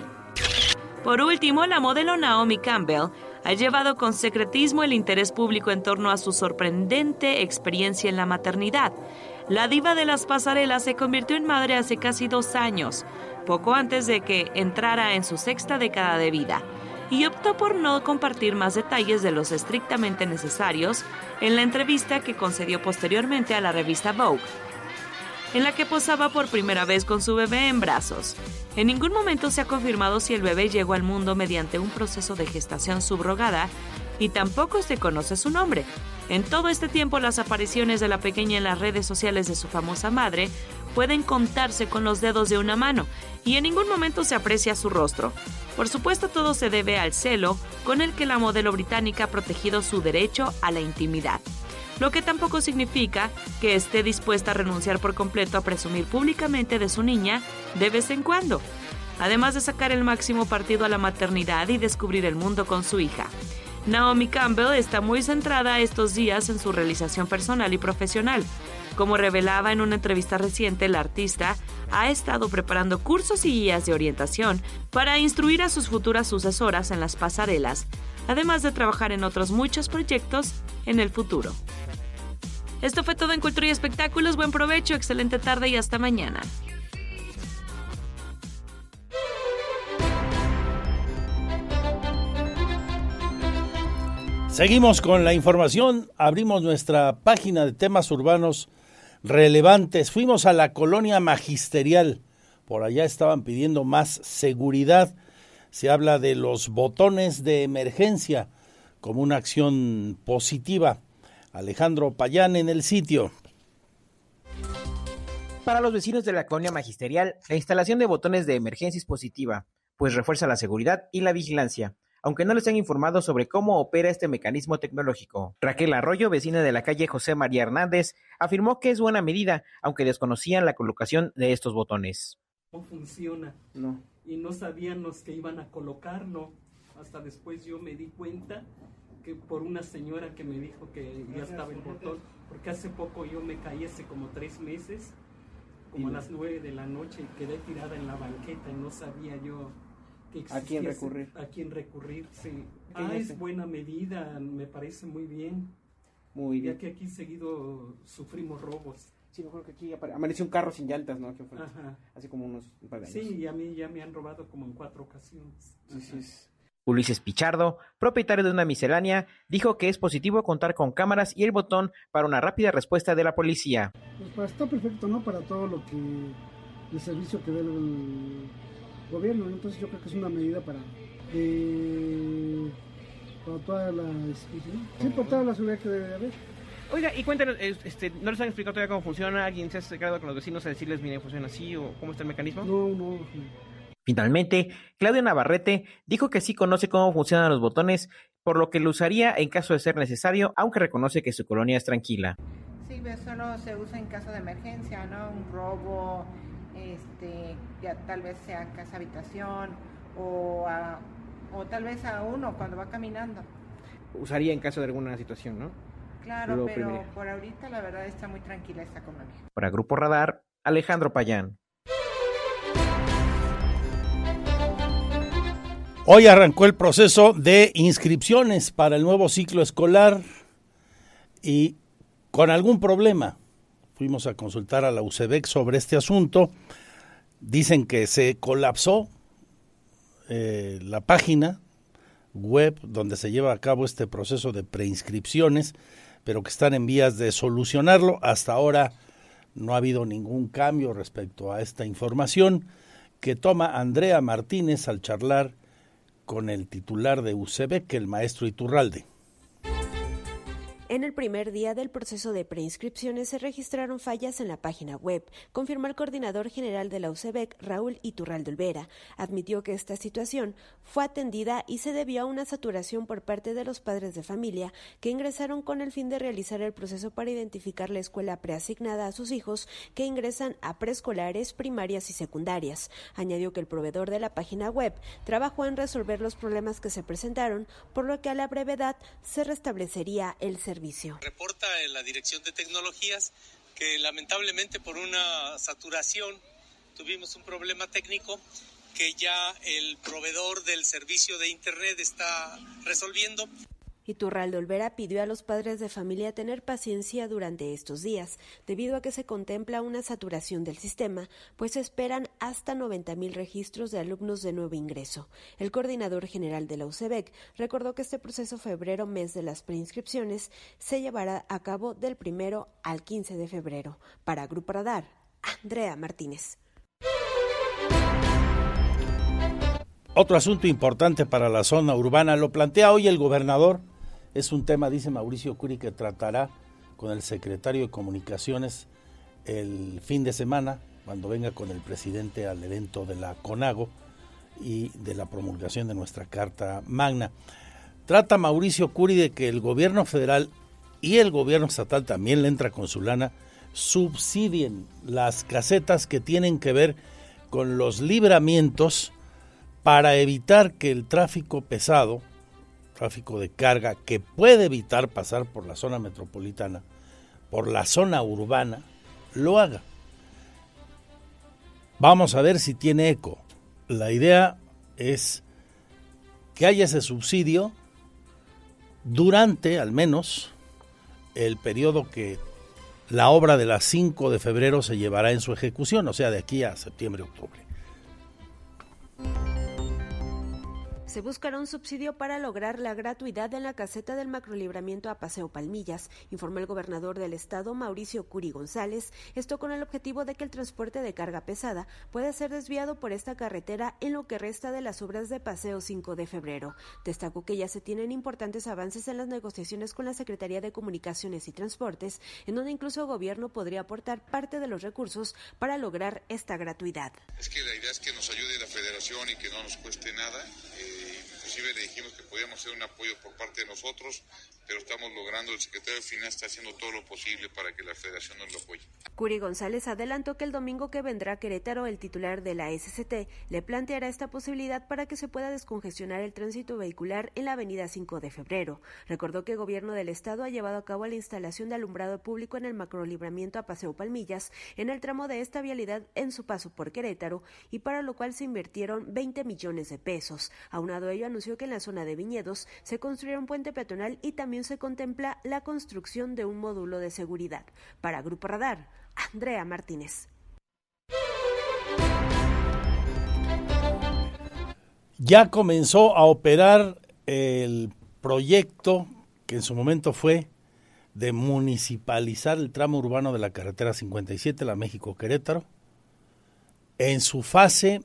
Por último, la modelo Naomi Campbell ha llevado con secretismo el interés público en torno a su sorprendente experiencia en la maternidad. La diva de las pasarelas se convirtió en madre hace casi dos años, poco antes de que entrara en su sexta década de vida, y optó por no compartir más detalles de los estrictamente necesarios en la entrevista que concedió posteriormente a la revista Vogue en la que posaba por primera vez con su bebé en brazos. En ningún momento se ha confirmado si el bebé llegó al mundo mediante un proceso de gestación subrogada y tampoco se conoce su nombre. En todo este tiempo las apariciones de la pequeña en las redes sociales de su famosa madre pueden contarse con los dedos de una mano y en ningún momento se aprecia su rostro. Por supuesto todo se debe al celo con el que la modelo británica ha protegido su derecho a la intimidad lo que tampoco significa que esté dispuesta a renunciar por completo a presumir públicamente de su niña de vez en cuando, además de sacar el máximo partido a la maternidad y descubrir el mundo con su hija. Naomi Campbell está muy centrada estos días en su realización personal y profesional. Como revelaba en una entrevista reciente, la artista ha estado preparando cursos y guías de orientación para instruir a sus futuras sucesoras en las pasarelas, además de trabajar en otros muchos proyectos en el futuro. Esto fue todo en Cultura y Espectáculos. Buen provecho, excelente tarde y hasta mañana. Seguimos con la información. Abrimos nuestra página de temas urbanos relevantes. Fuimos a la colonia magisterial. Por allá estaban pidiendo más seguridad. Se habla de los botones de emergencia como una acción positiva. Alejandro Payán en el sitio. Para los vecinos de la colonia magisterial, la instalación de botones de emergencia es positiva, pues refuerza la seguridad y la vigilancia, aunque no les han informado sobre cómo opera este mecanismo tecnológico. Raquel Arroyo, vecina de la calle José María Hernández, afirmó que es buena medida, aunque desconocían la colocación de estos botones. No funciona. No. Y no sabían los que iban a colocarlo. Hasta después yo me di cuenta por una señora que me dijo que ya estaba el botón, porque hace poco yo me caí hace como tres meses, como a las nueve de la noche, y quedé tirada en la banqueta y no sabía yo ¿A quién recurrir? A quién recurrir, sí. Ah, es buena medida, me parece muy bien. Muy bien. Ya que aquí seguido sufrimos robos. Sí, me acuerdo que aquí amaneció un carro sin llantas, ¿no? Ajá. Hace como unos un par de años. Sí, y a mí ya me han robado como en cuatro ocasiones. Sí, sí. Ulises Pichardo, propietario de una miscelánea, dijo que es positivo contar con cámaras y el botón para una rápida respuesta de la policía. Pues está perfecto, ¿no? Para todo lo que el servicio que dé el gobierno, entonces yo creo que es una medida para eh, para toda la sí, para toda la seguridad que debe haber. Oiga, y cuéntenos, este, ¿no les han explicado todavía cómo funciona? ¿Alguien se ha acercado con los vecinos a decirles, miren, funciona así o cómo está el mecanismo? No, no. Finalmente, Claudio Navarrete dijo que sí conoce cómo funcionan los botones, por lo que lo usaría en caso de ser necesario, aunque reconoce que su colonia es tranquila. Sí, solo se usa en caso de emergencia, ¿no? Un robo, este, ya tal vez sea casa habitación o, o tal vez a uno cuando va caminando. Usaría en caso de alguna situación, ¿no? Claro, pero por ahorita la verdad está muy tranquila esta colonia. Para Grupo Radar, Alejandro Payán. Hoy arrancó el proceso de inscripciones para el nuevo ciclo escolar y con algún problema. Fuimos a consultar a la UCEBEC sobre este asunto. Dicen que se colapsó eh, la página web donde se lleva a cabo este proceso de preinscripciones, pero que están en vías de solucionarlo. Hasta ahora no ha habido ningún cambio respecto a esta información que toma Andrea Martínez al charlar con el titular de UCEBEC, el maestro Iturralde. En el primer día del proceso de preinscripciones se registraron fallas en la página web, confirmó el coordinador general de la UCEBEC, Raúl Iturralde Olvera. Admitió que esta situación fue atendida y se debió a una saturación por parte de los padres de familia que ingresaron con el fin de realizar el proceso para identificar la escuela preasignada a sus hijos que ingresan a preescolares, primarias y secundarias. Añadió que el proveedor de la página web trabajó en resolver los problemas que se presentaron, por lo que a la brevedad se restablecería el servicio Reporta en la Dirección de Tecnologías que lamentablemente por una saturación tuvimos un problema técnico que ya el proveedor del servicio de Internet está resolviendo. Iturralde Olvera pidió a los padres de familia tener paciencia durante estos días, debido a que se contempla una saturación del sistema, pues esperan hasta 90.000 registros de alumnos de nuevo ingreso. El coordinador general de la UCEBEC recordó que este proceso febrero, mes de las preinscripciones, se llevará a cabo del primero al 15 de febrero. Para Grupo Radar, Andrea Martínez. Otro asunto importante para la zona urbana lo plantea hoy el gobernador es un tema, dice Mauricio Curi, que tratará con el secretario de Comunicaciones el fin de semana, cuando venga con el presidente al evento de la CONAGO y de la promulgación de nuestra Carta Magna. Trata Mauricio Curi de que el gobierno federal y el gobierno estatal también le entra con su lana, subsidien las casetas que tienen que ver con los libramientos para evitar que el tráfico pesado tráfico de carga que puede evitar pasar por la zona metropolitana, por la zona urbana, lo haga. Vamos a ver si tiene eco. La idea es que haya ese subsidio durante, al menos, el periodo que la obra de las 5 de febrero se llevará en su ejecución, o sea, de aquí a septiembre-octubre. Se buscará un subsidio para lograr la gratuidad en la caseta del macrolibramiento a Paseo Palmillas, informó el gobernador del estado Mauricio Curi González, esto con el objetivo de que el transporte de carga pesada pueda ser desviado por esta carretera en lo que resta de las obras de Paseo 5 de febrero. Destacó que ya se tienen importantes avances en las negociaciones con la Secretaría de Comunicaciones y Transportes, en donde incluso el gobierno podría aportar parte de los recursos para lograr esta gratuidad. Es que la idea es que nos ayude la federación y que no nos cueste nada. Eh, Amen. Inclusive le dijimos que podíamos hacer un apoyo por parte de nosotros, pero estamos logrando, el secretario de Finanzas está haciendo todo lo posible para que la federación nos lo apoye. Curi González adelantó que el domingo que vendrá Querétaro, el titular de la SCT le planteará esta posibilidad para que se pueda descongestionar el tránsito vehicular en la avenida 5 de febrero. Recordó que el gobierno del estado ha llevado a cabo la instalación de alumbrado público en el macrolibramiento a Paseo Palmillas, en el tramo de esta vialidad en su paso por Querétaro, y para lo cual se invirtieron 20 millones de pesos. Aunado ello, anunció que en la zona de viñedos se construirá un puente peatonal y también se contempla la construcción de un módulo de seguridad. Para Grupo Radar, Andrea Martínez. Ya comenzó a operar el proyecto que en su momento fue de municipalizar el tramo urbano de la carretera 57, la México-Querétaro, en su fase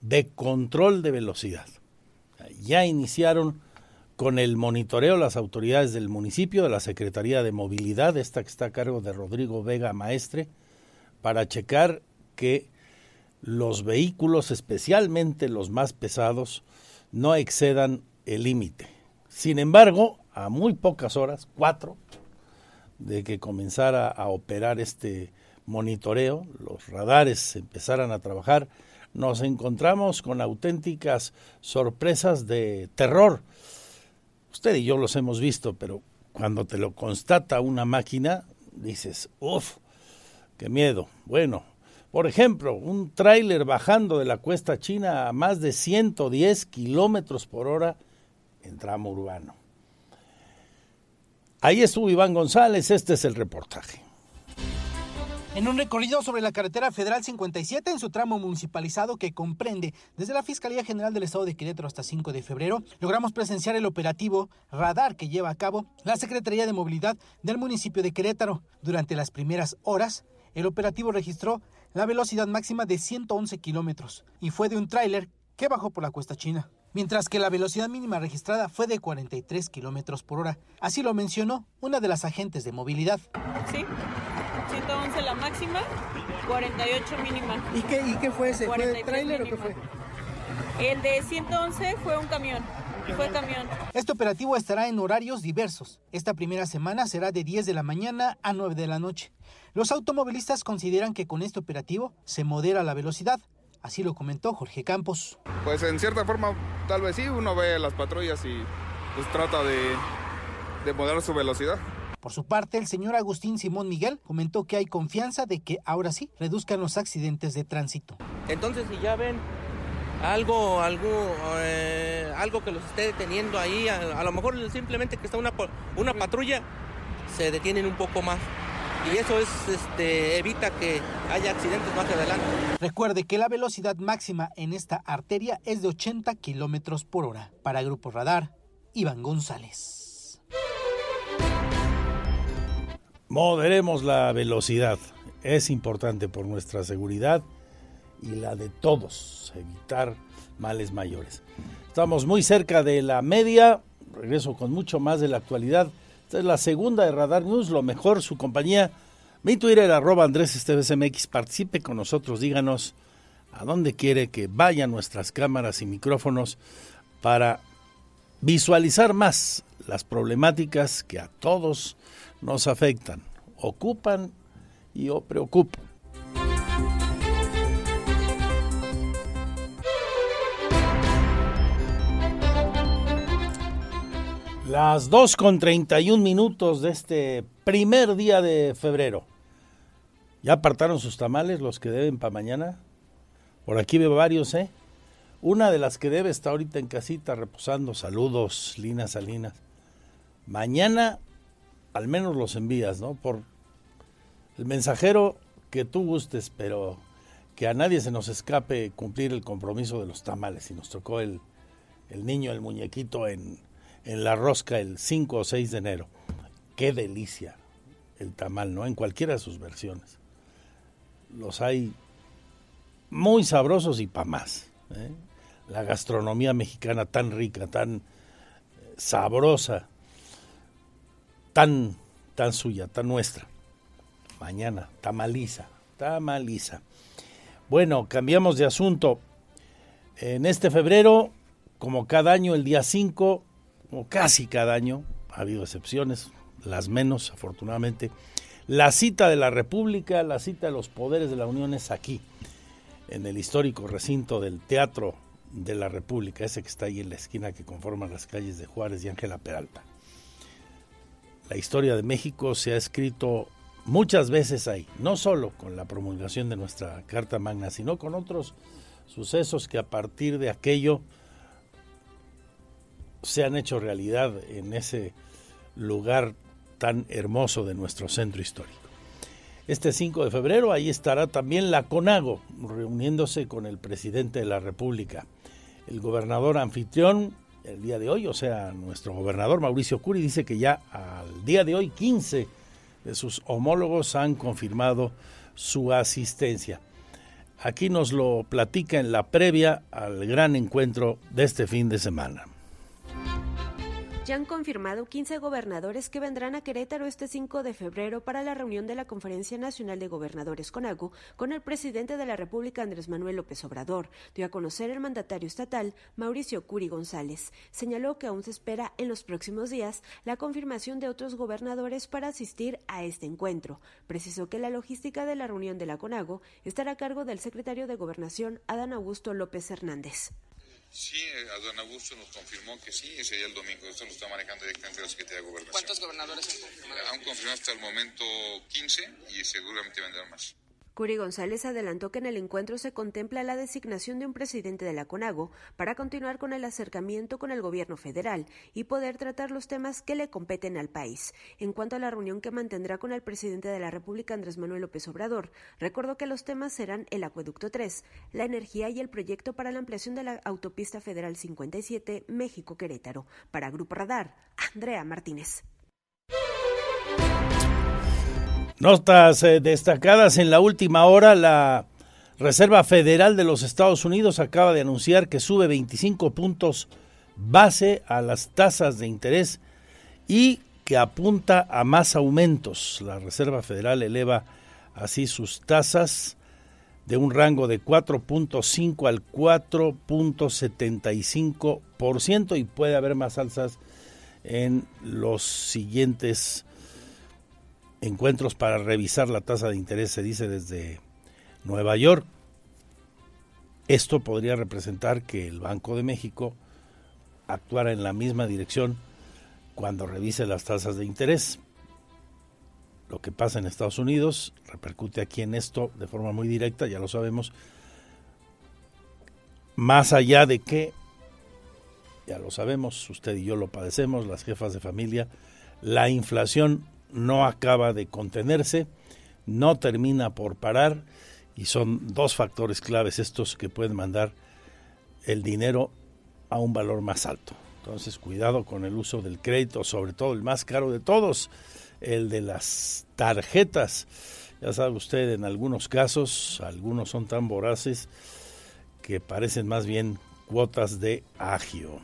de control de velocidad. Ya iniciaron con el monitoreo las autoridades del municipio, de la Secretaría de Movilidad, esta que está a cargo de Rodrigo Vega Maestre, para checar que los vehículos, especialmente los más pesados, no excedan el límite. Sin embargo, a muy pocas horas, cuatro, de que comenzara a operar este monitoreo, los radares empezaran a trabajar, nos encontramos con auténticas sorpresas de terror. Usted y yo los hemos visto, pero cuando te lo constata una máquina, dices, uff, qué miedo. Bueno, por ejemplo, un tráiler bajando de la cuesta china a más de 110 kilómetros por hora en tramo urbano. Ahí estuvo Iván González, este es el reportaje. En un recorrido sobre la carretera federal 57 en su tramo municipalizado que comprende desde la Fiscalía General del Estado de Querétaro hasta 5 de febrero, logramos presenciar el operativo radar que lleva a cabo la Secretaría de Movilidad del municipio de Querétaro. Durante las primeras horas, el operativo registró la velocidad máxima de 111 kilómetros y fue de un tráiler que bajó por la cuesta china mientras que la velocidad mínima registrada fue de 43 kilómetros por hora. Así lo mencionó una de las agentes de movilidad. Sí, 111 la máxima, 48 mínima. ¿Y qué, y qué fue ese? ¿Fue tráiler o qué fue? El de 111 fue un camión. Fue camión. Este operativo estará en horarios diversos. Esta primera semana será de 10 de la mañana a 9 de la noche. Los automovilistas consideran que con este operativo se modera la velocidad, Así lo comentó Jorge Campos. Pues en cierta forma, tal vez sí, uno ve las patrullas y pues trata de, de moderar su velocidad. Por su parte, el señor Agustín Simón Miguel comentó que hay confianza de que ahora sí reduzcan los accidentes de tránsito. Entonces, si ya ven algo, algo, eh, algo que los esté deteniendo ahí, a, a, lo mejor simplemente que está una, una patrulla, se detienen un poco más y eso es, este, evita que haya accidentes más adelante. Recuerde que la velocidad máxima en esta arteria es de 80 kilómetros por hora. Para Grupo Radar, Iván González. Moderemos la velocidad. Es importante por nuestra seguridad y la de todos, evitar males mayores. Estamos muy cerca de la media. Regreso con mucho más de la actualidad esta es la segunda de Radar News, lo mejor, su compañía. Mi Twitter, arroba Andrés Esteves. Participe con nosotros, díganos a dónde quiere que vayan nuestras cámaras y micrófonos para visualizar más las problemáticas que a todos nos afectan, ocupan y o preocupan. Las 2 con 31 minutos de este primer día de febrero. ¿Ya apartaron sus tamales los que deben para mañana? Por aquí veo varios, ¿eh? Una de las que debe está ahorita en casita reposando. Saludos, Lina Salinas. Mañana al menos los envías, ¿no? Por el mensajero que tú gustes, pero que a nadie se nos escape cumplir el compromiso de los tamales. Y nos tocó el, el niño, el muñequito en en la rosca el 5 o 6 de enero. Qué delicia el tamal, ¿no? En cualquiera de sus versiones. Los hay muy sabrosos y pa' más. ¿eh? La gastronomía mexicana tan rica, tan eh, sabrosa, tan, tan suya, tan nuestra. Mañana, tamaliza, tamaliza. Bueno, cambiamos de asunto. En este febrero, como cada año, el día 5, como casi cada año, ha habido excepciones, las menos afortunadamente, la cita de la República, la cita de los poderes de la Unión es aquí, en el histórico recinto del Teatro de la República, ese que está ahí en la esquina que conforma las calles de Juárez y Ángela Peralta. La historia de México se ha escrito muchas veces ahí, no solo con la promulgación de nuestra Carta Magna, sino con otros sucesos que a partir de aquello se han hecho realidad en ese lugar tan hermoso de nuestro centro histórico. Este 5 de febrero ahí estará también la CONAGO reuniéndose con el presidente de la República. El gobernador anfitrión el día de hoy, o sea, nuestro gobernador Mauricio Curi dice que ya al día de hoy 15 de sus homólogos han confirmado su asistencia. Aquí nos lo platica en la previa al gran encuentro de este fin de semana. Ya han confirmado 15 gobernadores que vendrán a Querétaro este 5 de febrero para la reunión de la Conferencia Nacional de Gobernadores CONAGO con el presidente de la República Andrés Manuel López Obrador, dio a conocer el mandatario estatal Mauricio Curi González. Señaló que aún se espera en los próximos días la confirmación de otros gobernadores para asistir a este encuentro. Precisó que la logística de la reunión de la CONAGO estará a cargo del secretario de Gobernación Adán Augusto López Hernández. Sí, eh, Adán Augusto nos confirmó que sí, ese día el domingo. Esto lo está manejando directamente la Secretaría de Gobernación. ¿Cuántos gobernadores han confirmado? Han confirmado hasta el momento 15 y seguramente vendrán más. Curi González adelantó que en el encuentro se contempla la designación de un presidente de la CONAGO para continuar con el acercamiento con el gobierno federal y poder tratar los temas que le competen al país. En cuanto a la reunión que mantendrá con el presidente de la República, Andrés Manuel López Obrador, recordó que los temas serán el Acueducto 3, la energía y el proyecto para la ampliación de la Autopista Federal 57 México-Querétaro. Para Grupo Radar, Andrea Martínez. Notas eh, destacadas en la última hora, la Reserva Federal de los Estados Unidos acaba de anunciar que sube 25 puntos base a las tasas de interés y que apunta a más aumentos. La Reserva Federal eleva así sus tasas de un rango de 4.5 al 4.75% y puede haber más alzas en los siguientes encuentros para revisar la tasa de interés, se dice desde Nueva York. Esto podría representar que el Banco de México actuara en la misma dirección cuando revise las tasas de interés. Lo que pasa en Estados Unidos repercute aquí en esto de forma muy directa, ya lo sabemos, más allá de que, ya lo sabemos, usted y yo lo padecemos, las jefas de familia, la inflación no acaba de contenerse, no termina por parar y son dos factores claves estos que pueden mandar el dinero a un valor más alto. Entonces, cuidado con el uso del crédito, sobre todo el más caro de todos, el de las tarjetas. Ya sabe usted, en algunos casos, algunos son tan voraces que parecen más bien cuotas de agio.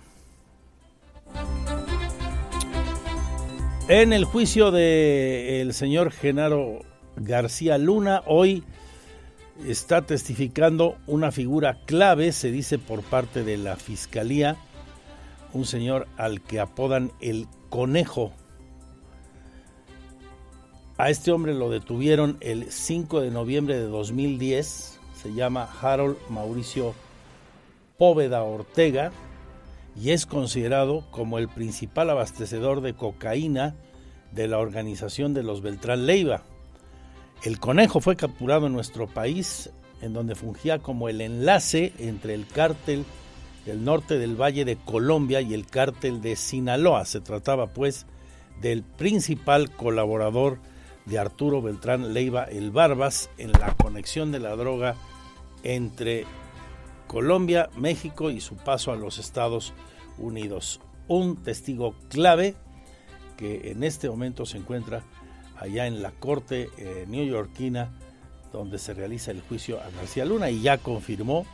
En el juicio del señor Genaro García Luna, hoy está testificando una figura clave, se dice por parte de la fiscalía, un señor al que apodan el conejo. A este hombre lo detuvieron el 5 de noviembre de 2010, se llama Harold Mauricio Póveda Ortega, y es considerado como el principal abastecedor de cocaína de la organización de los Beltrán Leiva. El conejo fue capturado en nuestro país, en donde fungía como el enlace entre el cártel del norte del Valle de Colombia y el cártel de Sinaloa. Se trataba pues del principal colaborador de Arturo Beltrán Leiva el Barbas en la conexión de la droga entre Colombia, México y su paso a los Estados Unidos. Un testigo clave que en este momento se encuentra allá en la corte eh, neoyorquina donde se realiza el juicio a García Luna y ya confirmó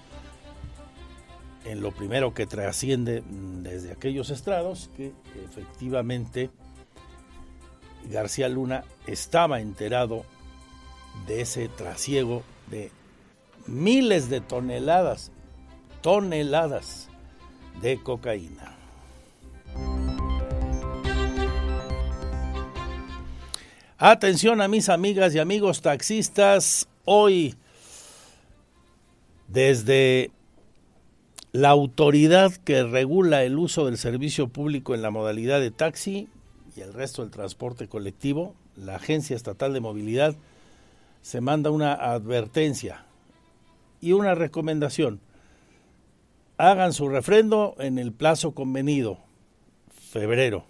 en lo primero que trasciende desde aquellos estrados que efectivamente García Luna estaba enterado de ese trasiego de miles de toneladas toneladas de cocaína. Atención a mis amigas y amigos taxistas, hoy desde la autoridad que regula el uso del servicio público en la modalidad de taxi y el resto del transporte colectivo, la Agencia Estatal de Movilidad, se manda una advertencia y una recomendación hagan su refrendo en el plazo convenido, febrero,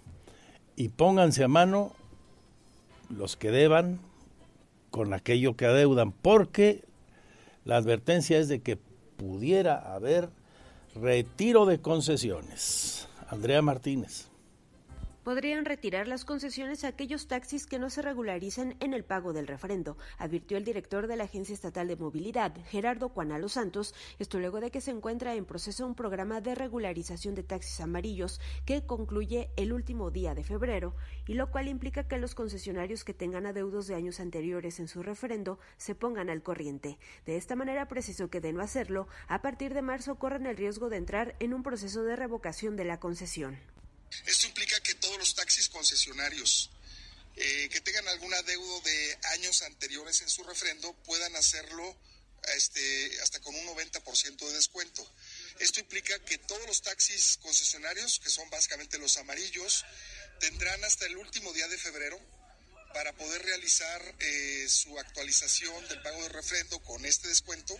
y pónganse a mano los que deban con aquello que adeudan, porque la advertencia es de que pudiera haber retiro de concesiones. Andrea Martínez. Podrían retirar las concesiones a aquellos taxis que no se regularicen en el pago del refrendo, advirtió el director de la Agencia Estatal de Movilidad, Gerardo Cuanalo Santos, esto luego de que se encuentra en proceso un programa de regularización de taxis amarillos que concluye el último día de febrero, y lo cual implica que los concesionarios que tengan adeudos de años anteriores en su refrendo se pongan al corriente. De esta manera precisó que de no hacerlo, a partir de marzo corren el riesgo de entrar en un proceso de revocación de la concesión. Esto implica todos los taxis concesionarios eh, que tengan algún adeudo de años anteriores en su refrendo puedan hacerlo este, hasta con un 90% de descuento. Esto implica que todos los taxis concesionarios, que son básicamente los amarillos, tendrán hasta el último día de febrero para poder realizar eh, su actualización del pago de refrendo con este descuento.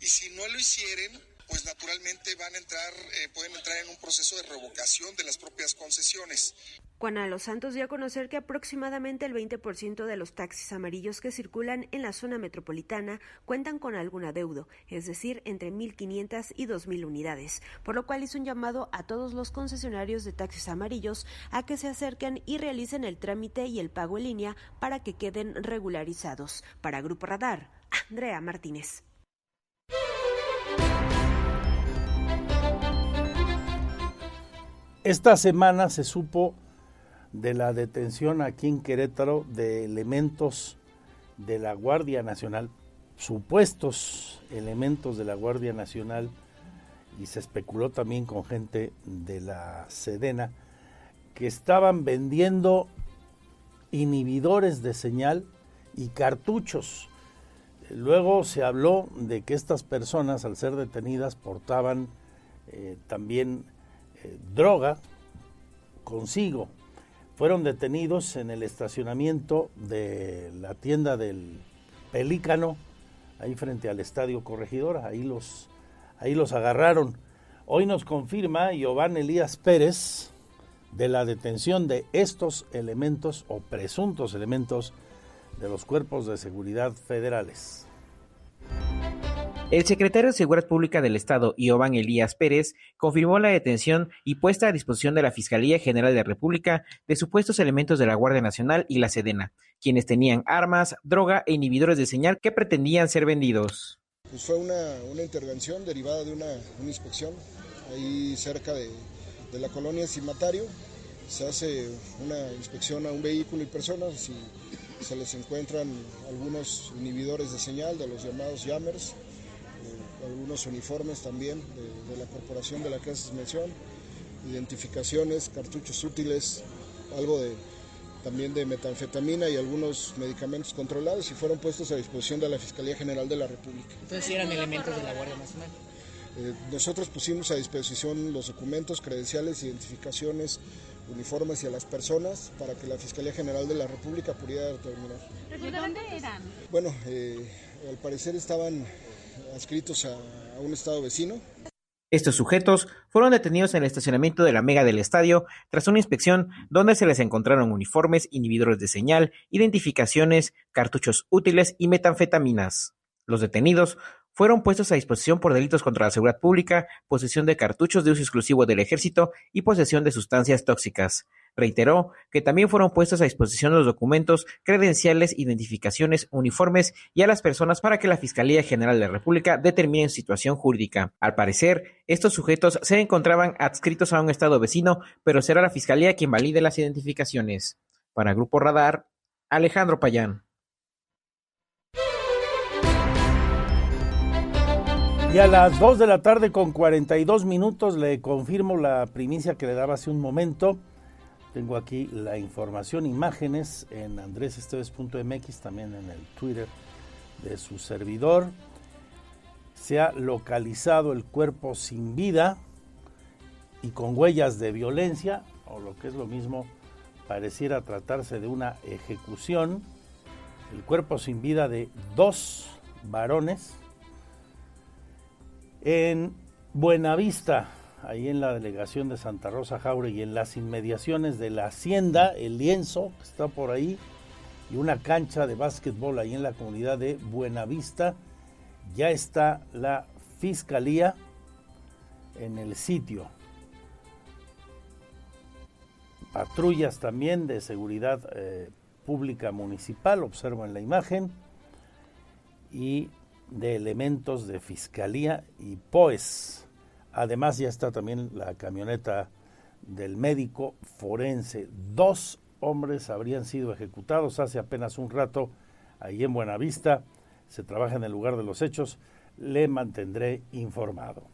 Y si no lo hicieren, pues naturalmente van a entrar, eh, pueden entrar en un proceso de revocación de las propias concesiones. Juan Los Santos dio a conocer que aproximadamente el 20% de los taxis amarillos que circulan en la zona metropolitana cuentan con algún adeudo, es decir, entre 1.500 y 2.000 unidades, por lo cual hizo un llamado a todos los concesionarios de taxis amarillos a que se acerquen y realicen el trámite y el pago en línea para que queden regularizados. Para Grupo Radar, Andrea Martínez. Esta semana se supo de la detención aquí en Querétaro de elementos de la Guardia Nacional, supuestos elementos de la Guardia Nacional, y se especuló también con gente de la Sedena, que estaban vendiendo inhibidores de señal y cartuchos. Luego se habló de que estas personas, al ser detenidas, portaban eh, también droga consigo. Fueron detenidos en el estacionamiento de la tienda del Pelícano, ahí frente al Estadio Corregidora, ahí los, ahí los agarraron. Hoy nos confirma Giovanni Elías Pérez de la detención de estos elementos o presuntos elementos de los cuerpos de seguridad federales. El secretario de Seguridad Pública del Estado, Iovan Elías Pérez, confirmó la detención y puesta a disposición de la Fiscalía General de la República de supuestos elementos de la Guardia Nacional y la Sedena, quienes tenían armas, droga e inhibidores de señal que pretendían ser vendidos. Pues fue una, intervención derivada de una, inspección ahí cerca de, de la colonia Cimatario. Se hace una inspección a un vehículo y personas y se les encuentran algunos inhibidores de señal de los llamados jammers algunos uniformes también de, la corporación de la que haces mención, identificaciones, cartuchos útiles, algo de también de metanfetamina y algunos medicamentos controlados y fueron puestos a disposición de la Fiscalía General de la República. Entonces, eran elementos de la Guardia Nacional? Eh, nosotros pusimos a disposición los documentos, credenciales, identificaciones, uniformes y a las personas para que la Fiscalía General de la República pudiera determinar. ¿De dónde eran? Bueno, eh, al parecer estaban adscritos a, un estado vecino. Estos sujetos fueron detenidos en el estacionamiento de la Mega del estadio tras una inspección donde se les encontraron uniformes, inhibidores de señal, identificaciones, cartuchos útiles y metanfetaminas. Los detenidos fueron puestos a disposición por delitos contra la seguridad pública, posesión de cartuchos de uso exclusivo del ejército y posesión de sustancias tóxicas. Reiteró que también fueron puestos a disposición los documentos, credenciales, identificaciones, uniformes y a las personas para que la Fiscalía General de la República determine su situación jurídica. Al parecer, estos sujetos se encontraban adscritos a un estado vecino, pero será la Fiscalía quien valide las identificaciones. Para Grupo Radar, Alejandro Payán. Y a las 2 de la tarde con 42 minutos le confirmo la primicia que le daba hace un momento. Tengo aquí la información, imágenes en andresesteves.mx, también en el Twitter de su servidor. Se ha localizado el cuerpo sin vida y con huellas de violencia, o lo que es lo mismo, pareciera tratarse de una ejecución. El cuerpo sin vida de dos varones en Buenavista, ahí en la delegación de Santa Rosa y en las inmediaciones de la hacienda, el lienzo que está por ahí, y una cancha de básquetbol ahí en la comunidad de Buenavista, ya está la fiscalía en el sitio. patrullas también de seguridad eh, pública municipal, observo en la imagen, y de elementos de fiscalía y POES. Además ya está también la camioneta del médico forense. Dos hombres habrían sido ejecutados hace apenas un rato ahí en Buenavista. Se trabaja en el lugar de los hechos. Le mantendré informado.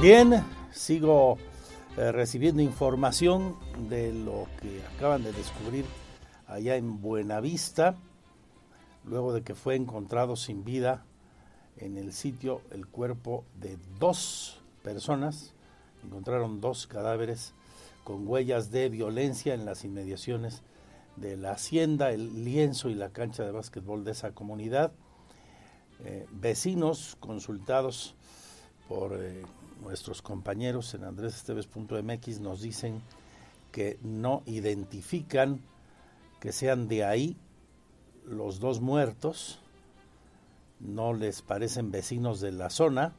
Bien, sigo eh, recibiendo información de lo que acaban de descubrir allá en Buenavista, luego de que fue encontrado sin vida en el sitio el cuerpo de dos personas. Encontraron dos cadáveres con huellas de violencia en las inmediaciones de la hacienda, el lienzo y la cancha de básquetbol de esa comunidad. Eh, vecinos consultados por eh, nuestros compañeros en andresesteves.mx nos dicen que no identifican que sean de ahí los dos muertos, no les parecen vecinos de la zona.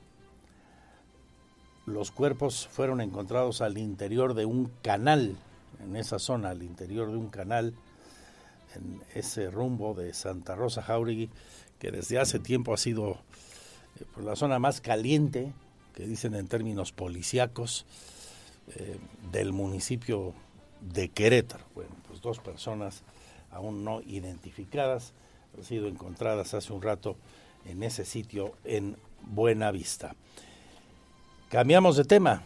Los cuerpos fueron encontrados al interior de un canal, en esa zona, al interior de un canal, en ese rumbo de Santa Rosa Jauregui, que desde hace tiempo ha sido eh, pues, la zona más caliente que dicen en términos policíacos eh, del municipio de Querétaro. Bueno, pues dos personas aún no identificadas han sido encontradas hace un rato en ese sitio en Buena Vista. Cambiamos de tema.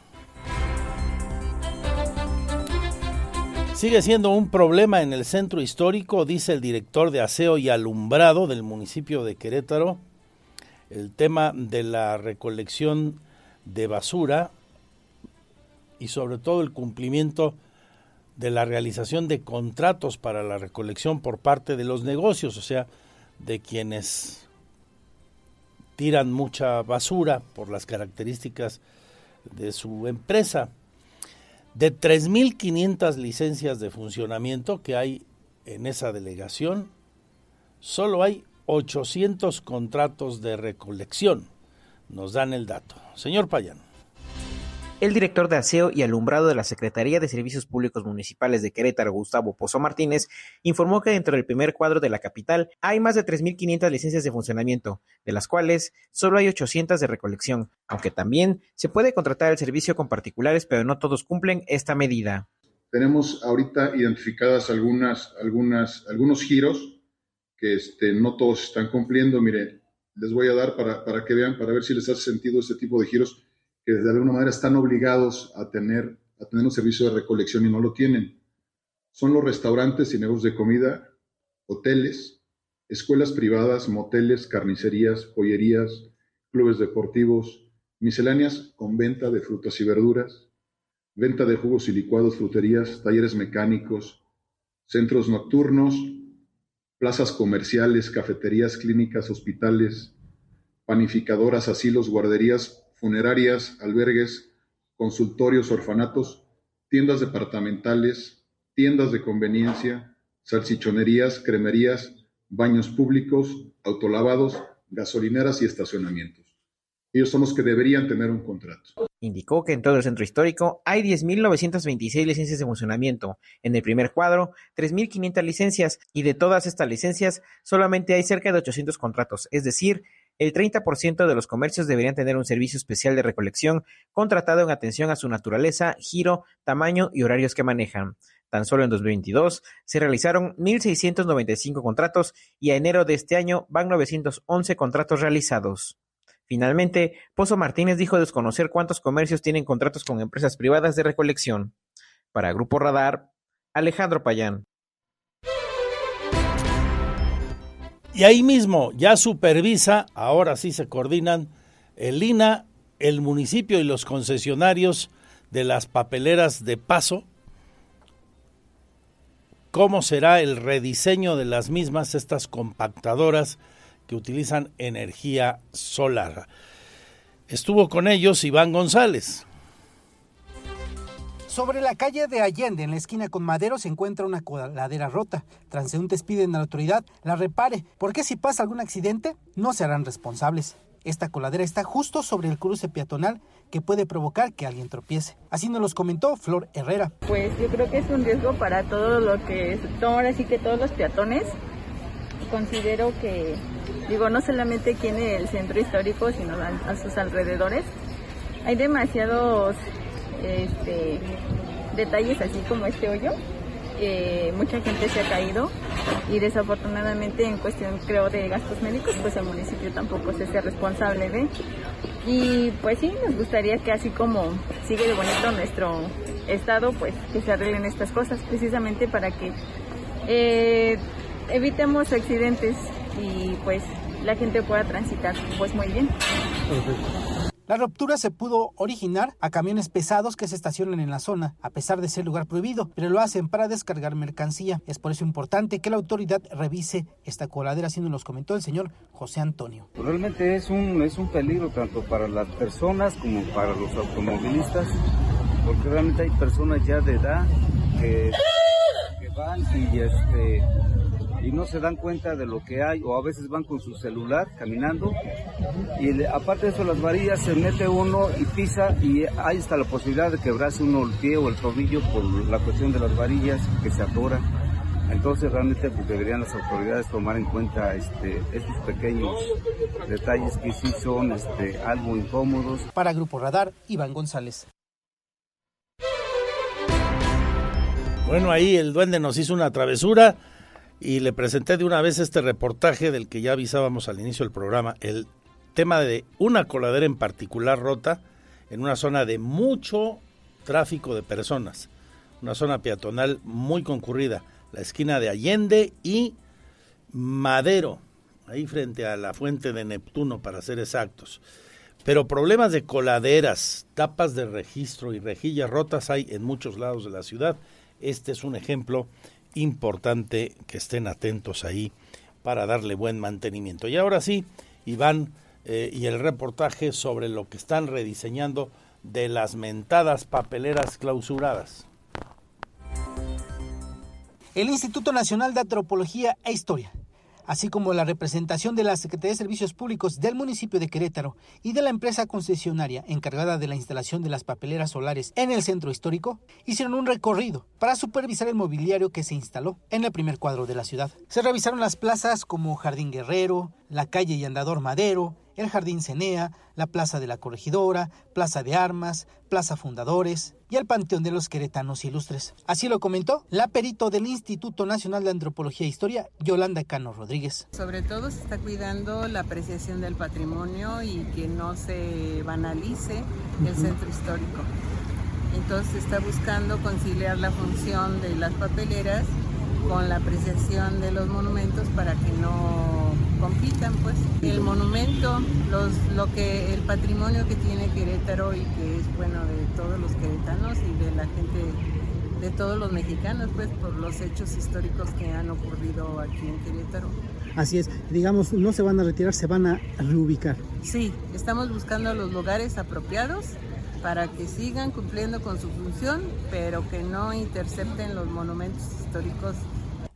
Sigue siendo un problema en el centro histórico, dice el director de aseo y alumbrado del municipio de Querétaro, el tema de la recolección de basura y sobre todo el cumplimiento de la realización de contratos para la recolección por parte de los negocios, o sea, de quienes tiran mucha basura por las características de su empresa. De 3.500 licencias de funcionamiento que hay en esa delegación, solo hay 800 contratos de recolección nos dan el dato. Señor Payán. El director de aseo y alumbrado de la Secretaría de Servicios Públicos Municipales de Querétaro, Gustavo Pozo Martínez, informó que dentro del primer cuadro de la capital hay más de 3.500 licencias de funcionamiento, de las cuales solo hay 800 de recolección, aunque también se puede contratar el servicio con particulares, pero no todos cumplen esta medida. Tenemos ahorita identificadas algunas, algunas, algunos giros que este, no todos están cumpliendo. Mire, les voy a dar para, para, que vean, para ver si les hace sentido este tipo de giros, que de alguna manera están obligados a tener, a tener un servicio de recolección y no lo tienen. Son los restaurantes y negocios de comida, hoteles, escuelas privadas, moteles, carnicerías, joyerías, clubes deportivos, misceláneas con venta de frutas y verduras, venta de jugos y licuados, fruterías, talleres mecánicos, centros nocturnos, plazas comerciales, cafeterías, clínicas, hospitales, panificadoras, asilos, guarderías, funerarias, albergues, consultorios, orfanatos, tiendas departamentales, tiendas de conveniencia, salchichonerías, cremerías, baños públicos, autolavados, gasolineras y estacionamientos. Ellos son los que deberían tener un contrato. Indicó que en todo el centro histórico hay 10.926 licencias de funcionamiento. En el primer cuadro, 3.500 licencias y de todas estas licencias solamente hay cerca de 800 contratos, es decir, el 30% de los comercios deberían tener un servicio especial de recolección contratado en atención a su naturaleza, giro, tamaño y horarios que manejan. Tan solo en 2022 se realizaron 1.695 contratos y a enero de este año van 911 contratos realizados. Finalmente, Pozo Martínez dijo desconocer cuántos comercios tienen contratos con empresas privadas de recolección. Para Grupo Radar, Alejandro Payán. Y ahí mismo ya supervisa, ahora sí se coordinan el INA, el municipio y los concesionarios de las papeleras de paso. ¿Cómo será el rediseño de las mismas, estas compactadoras que utilizan energía solar? Estuvo con ellos Iván González. Sobre la calle de Allende, en la esquina con Madero, se encuentra una coladera rota. Transeúntes piden a la autoridad la repare, porque si pasa algún accidente, no serán responsables. Esta coladera está justo sobre el cruce peatonal que puede provocar que alguien tropiece. Así nos los comentó Flor Herrera. Pues yo creo que es un riesgo para todo lo que es, ahora sí que todos los peatones. Considero que, digo, no solamente en el centro histórico, sino a, a sus alrededores. Hay demasiados este, detalles así como este hoyo. Eh, mucha gente se ha caído y desafortunadamente en cuestión creo de gastos médicos pues el municipio tampoco se hace responsable de y pues sí nos gustaría que así como sigue de bonito nuestro estado pues que se arreglen estas cosas precisamente para que eh, evitemos accidentes y pues la gente pueda transitar pues muy bien. La ruptura se pudo originar a camiones pesados que se estacionan en la zona, a pesar de ser lugar prohibido, pero lo hacen para descargar mercancía. Es por eso importante que la autoridad revise esta coladera, así nos los comentó el señor José Antonio. Realmente es un, es un peligro tanto para las personas como para los automovilistas, porque realmente hay personas ya de edad que, que van y este y no se dan cuenta de lo que hay o a veces van con su celular caminando y aparte de eso las varillas se mete uno y pisa y hay hasta la posibilidad de quebrarse uno el pie o el tobillo por la cuestión de las varillas que se atoran. Entonces realmente pues, deberían las autoridades tomar en cuenta este, estos pequeños detalles que sí son este, algo incómodos. Para Grupo Radar, Iván González. Bueno, ahí el duende nos hizo una travesura y le presenté de una vez este reportaje del que ya avisábamos al inicio del programa, el tema de una coladera en particular rota en una zona de mucho tráfico de personas, una zona peatonal muy concurrida, la esquina de Allende y Madero, ahí frente a la fuente de Neptuno para ser exactos. Pero problemas de coladeras, tapas de registro y rejillas rotas hay en muchos lados de la ciudad. Este es un ejemplo importante que estén atentos ahí para darle buen mantenimiento. Y ahora sí, Iván eh, y el reportaje sobre lo que están rediseñando de las mentadas papeleras clausuradas. El Instituto Nacional de Antropología e Historia así como la representación de la Secretaría de Servicios Públicos del municipio de Querétaro y de la empresa concesionaria encargada de la instalación de las papeleras solares en el centro histórico, hicieron un recorrido para supervisar el mobiliario que se instaló en el primer cuadro de la ciudad. Se revisaron las plazas como Jardín Guerrero, la calle y Andador Madero, el Jardín Cenea, la Plaza de la Corregidora, Plaza de Armas, Plaza Fundadores y el Panteón de los Queretanos Ilustres. Así lo comentó la perito del Instituto Nacional de Antropología e Historia, Yolanda Cano Rodríguez. Sobre todo se está cuidando la apreciación del patrimonio y que no se banalice el centro histórico. Entonces se está buscando conciliar la función de las papeleras con la apreciación de los monumentos para que no compitan pues el monumento los lo que el patrimonio que tiene Querétaro y que es bueno de todos los queretanos y de la gente de todos los mexicanos pues por los hechos históricos que han ocurrido aquí en Querétaro Así es, digamos, no se van a retirar, se van a reubicar. Sí, estamos buscando los lugares apropiados para que sigan cumpliendo con su función, pero que no intercepten los monumentos históricos.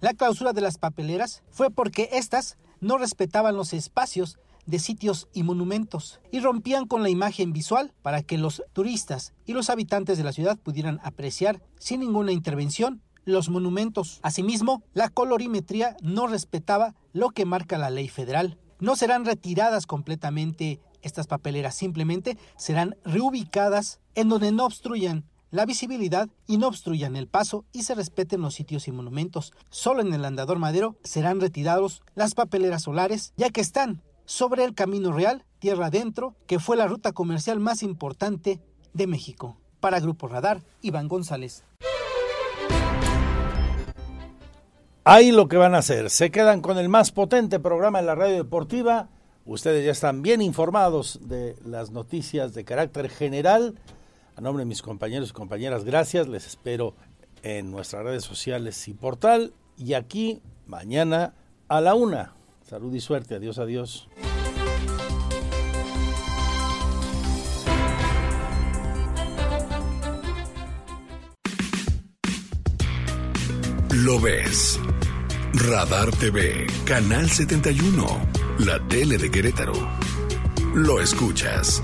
La clausura de las papeleras fue porque éstas no respetaban los espacios de sitios y monumentos y rompían con la imagen visual para que los turistas y los habitantes de la ciudad pudieran apreciar sin ninguna intervención los monumentos. Asimismo, la colorimetría no respetaba lo que marca la ley federal. No serán retiradas completamente estas papeleras, simplemente serán reubicadas en donde no obstruyan la visibilidad y no obstruyan el paso y se respeten los sitios y monumentos. Solo en el andador madero serán retirados las papeleras solares, ya que están sobre el Camino Real, tierra adentro, que fue la ruta comercial más importante de México. Para Grupo Radar, Iván González. Ahí lo que van a hacer, se quedan con el más potente programa de la radio deportiva. Ustedes ya están bien informados de las noticias de carácter general. A nombre de mis compañeros y compañeras, gracias. Les espero en nuestras redes sociales y portal. Y aquí mañana a la una. Salud y suerte. Adiós, adiós. Lo ves. Radar TV, Canal 71, la tele de Querétaro. Lo escuchas.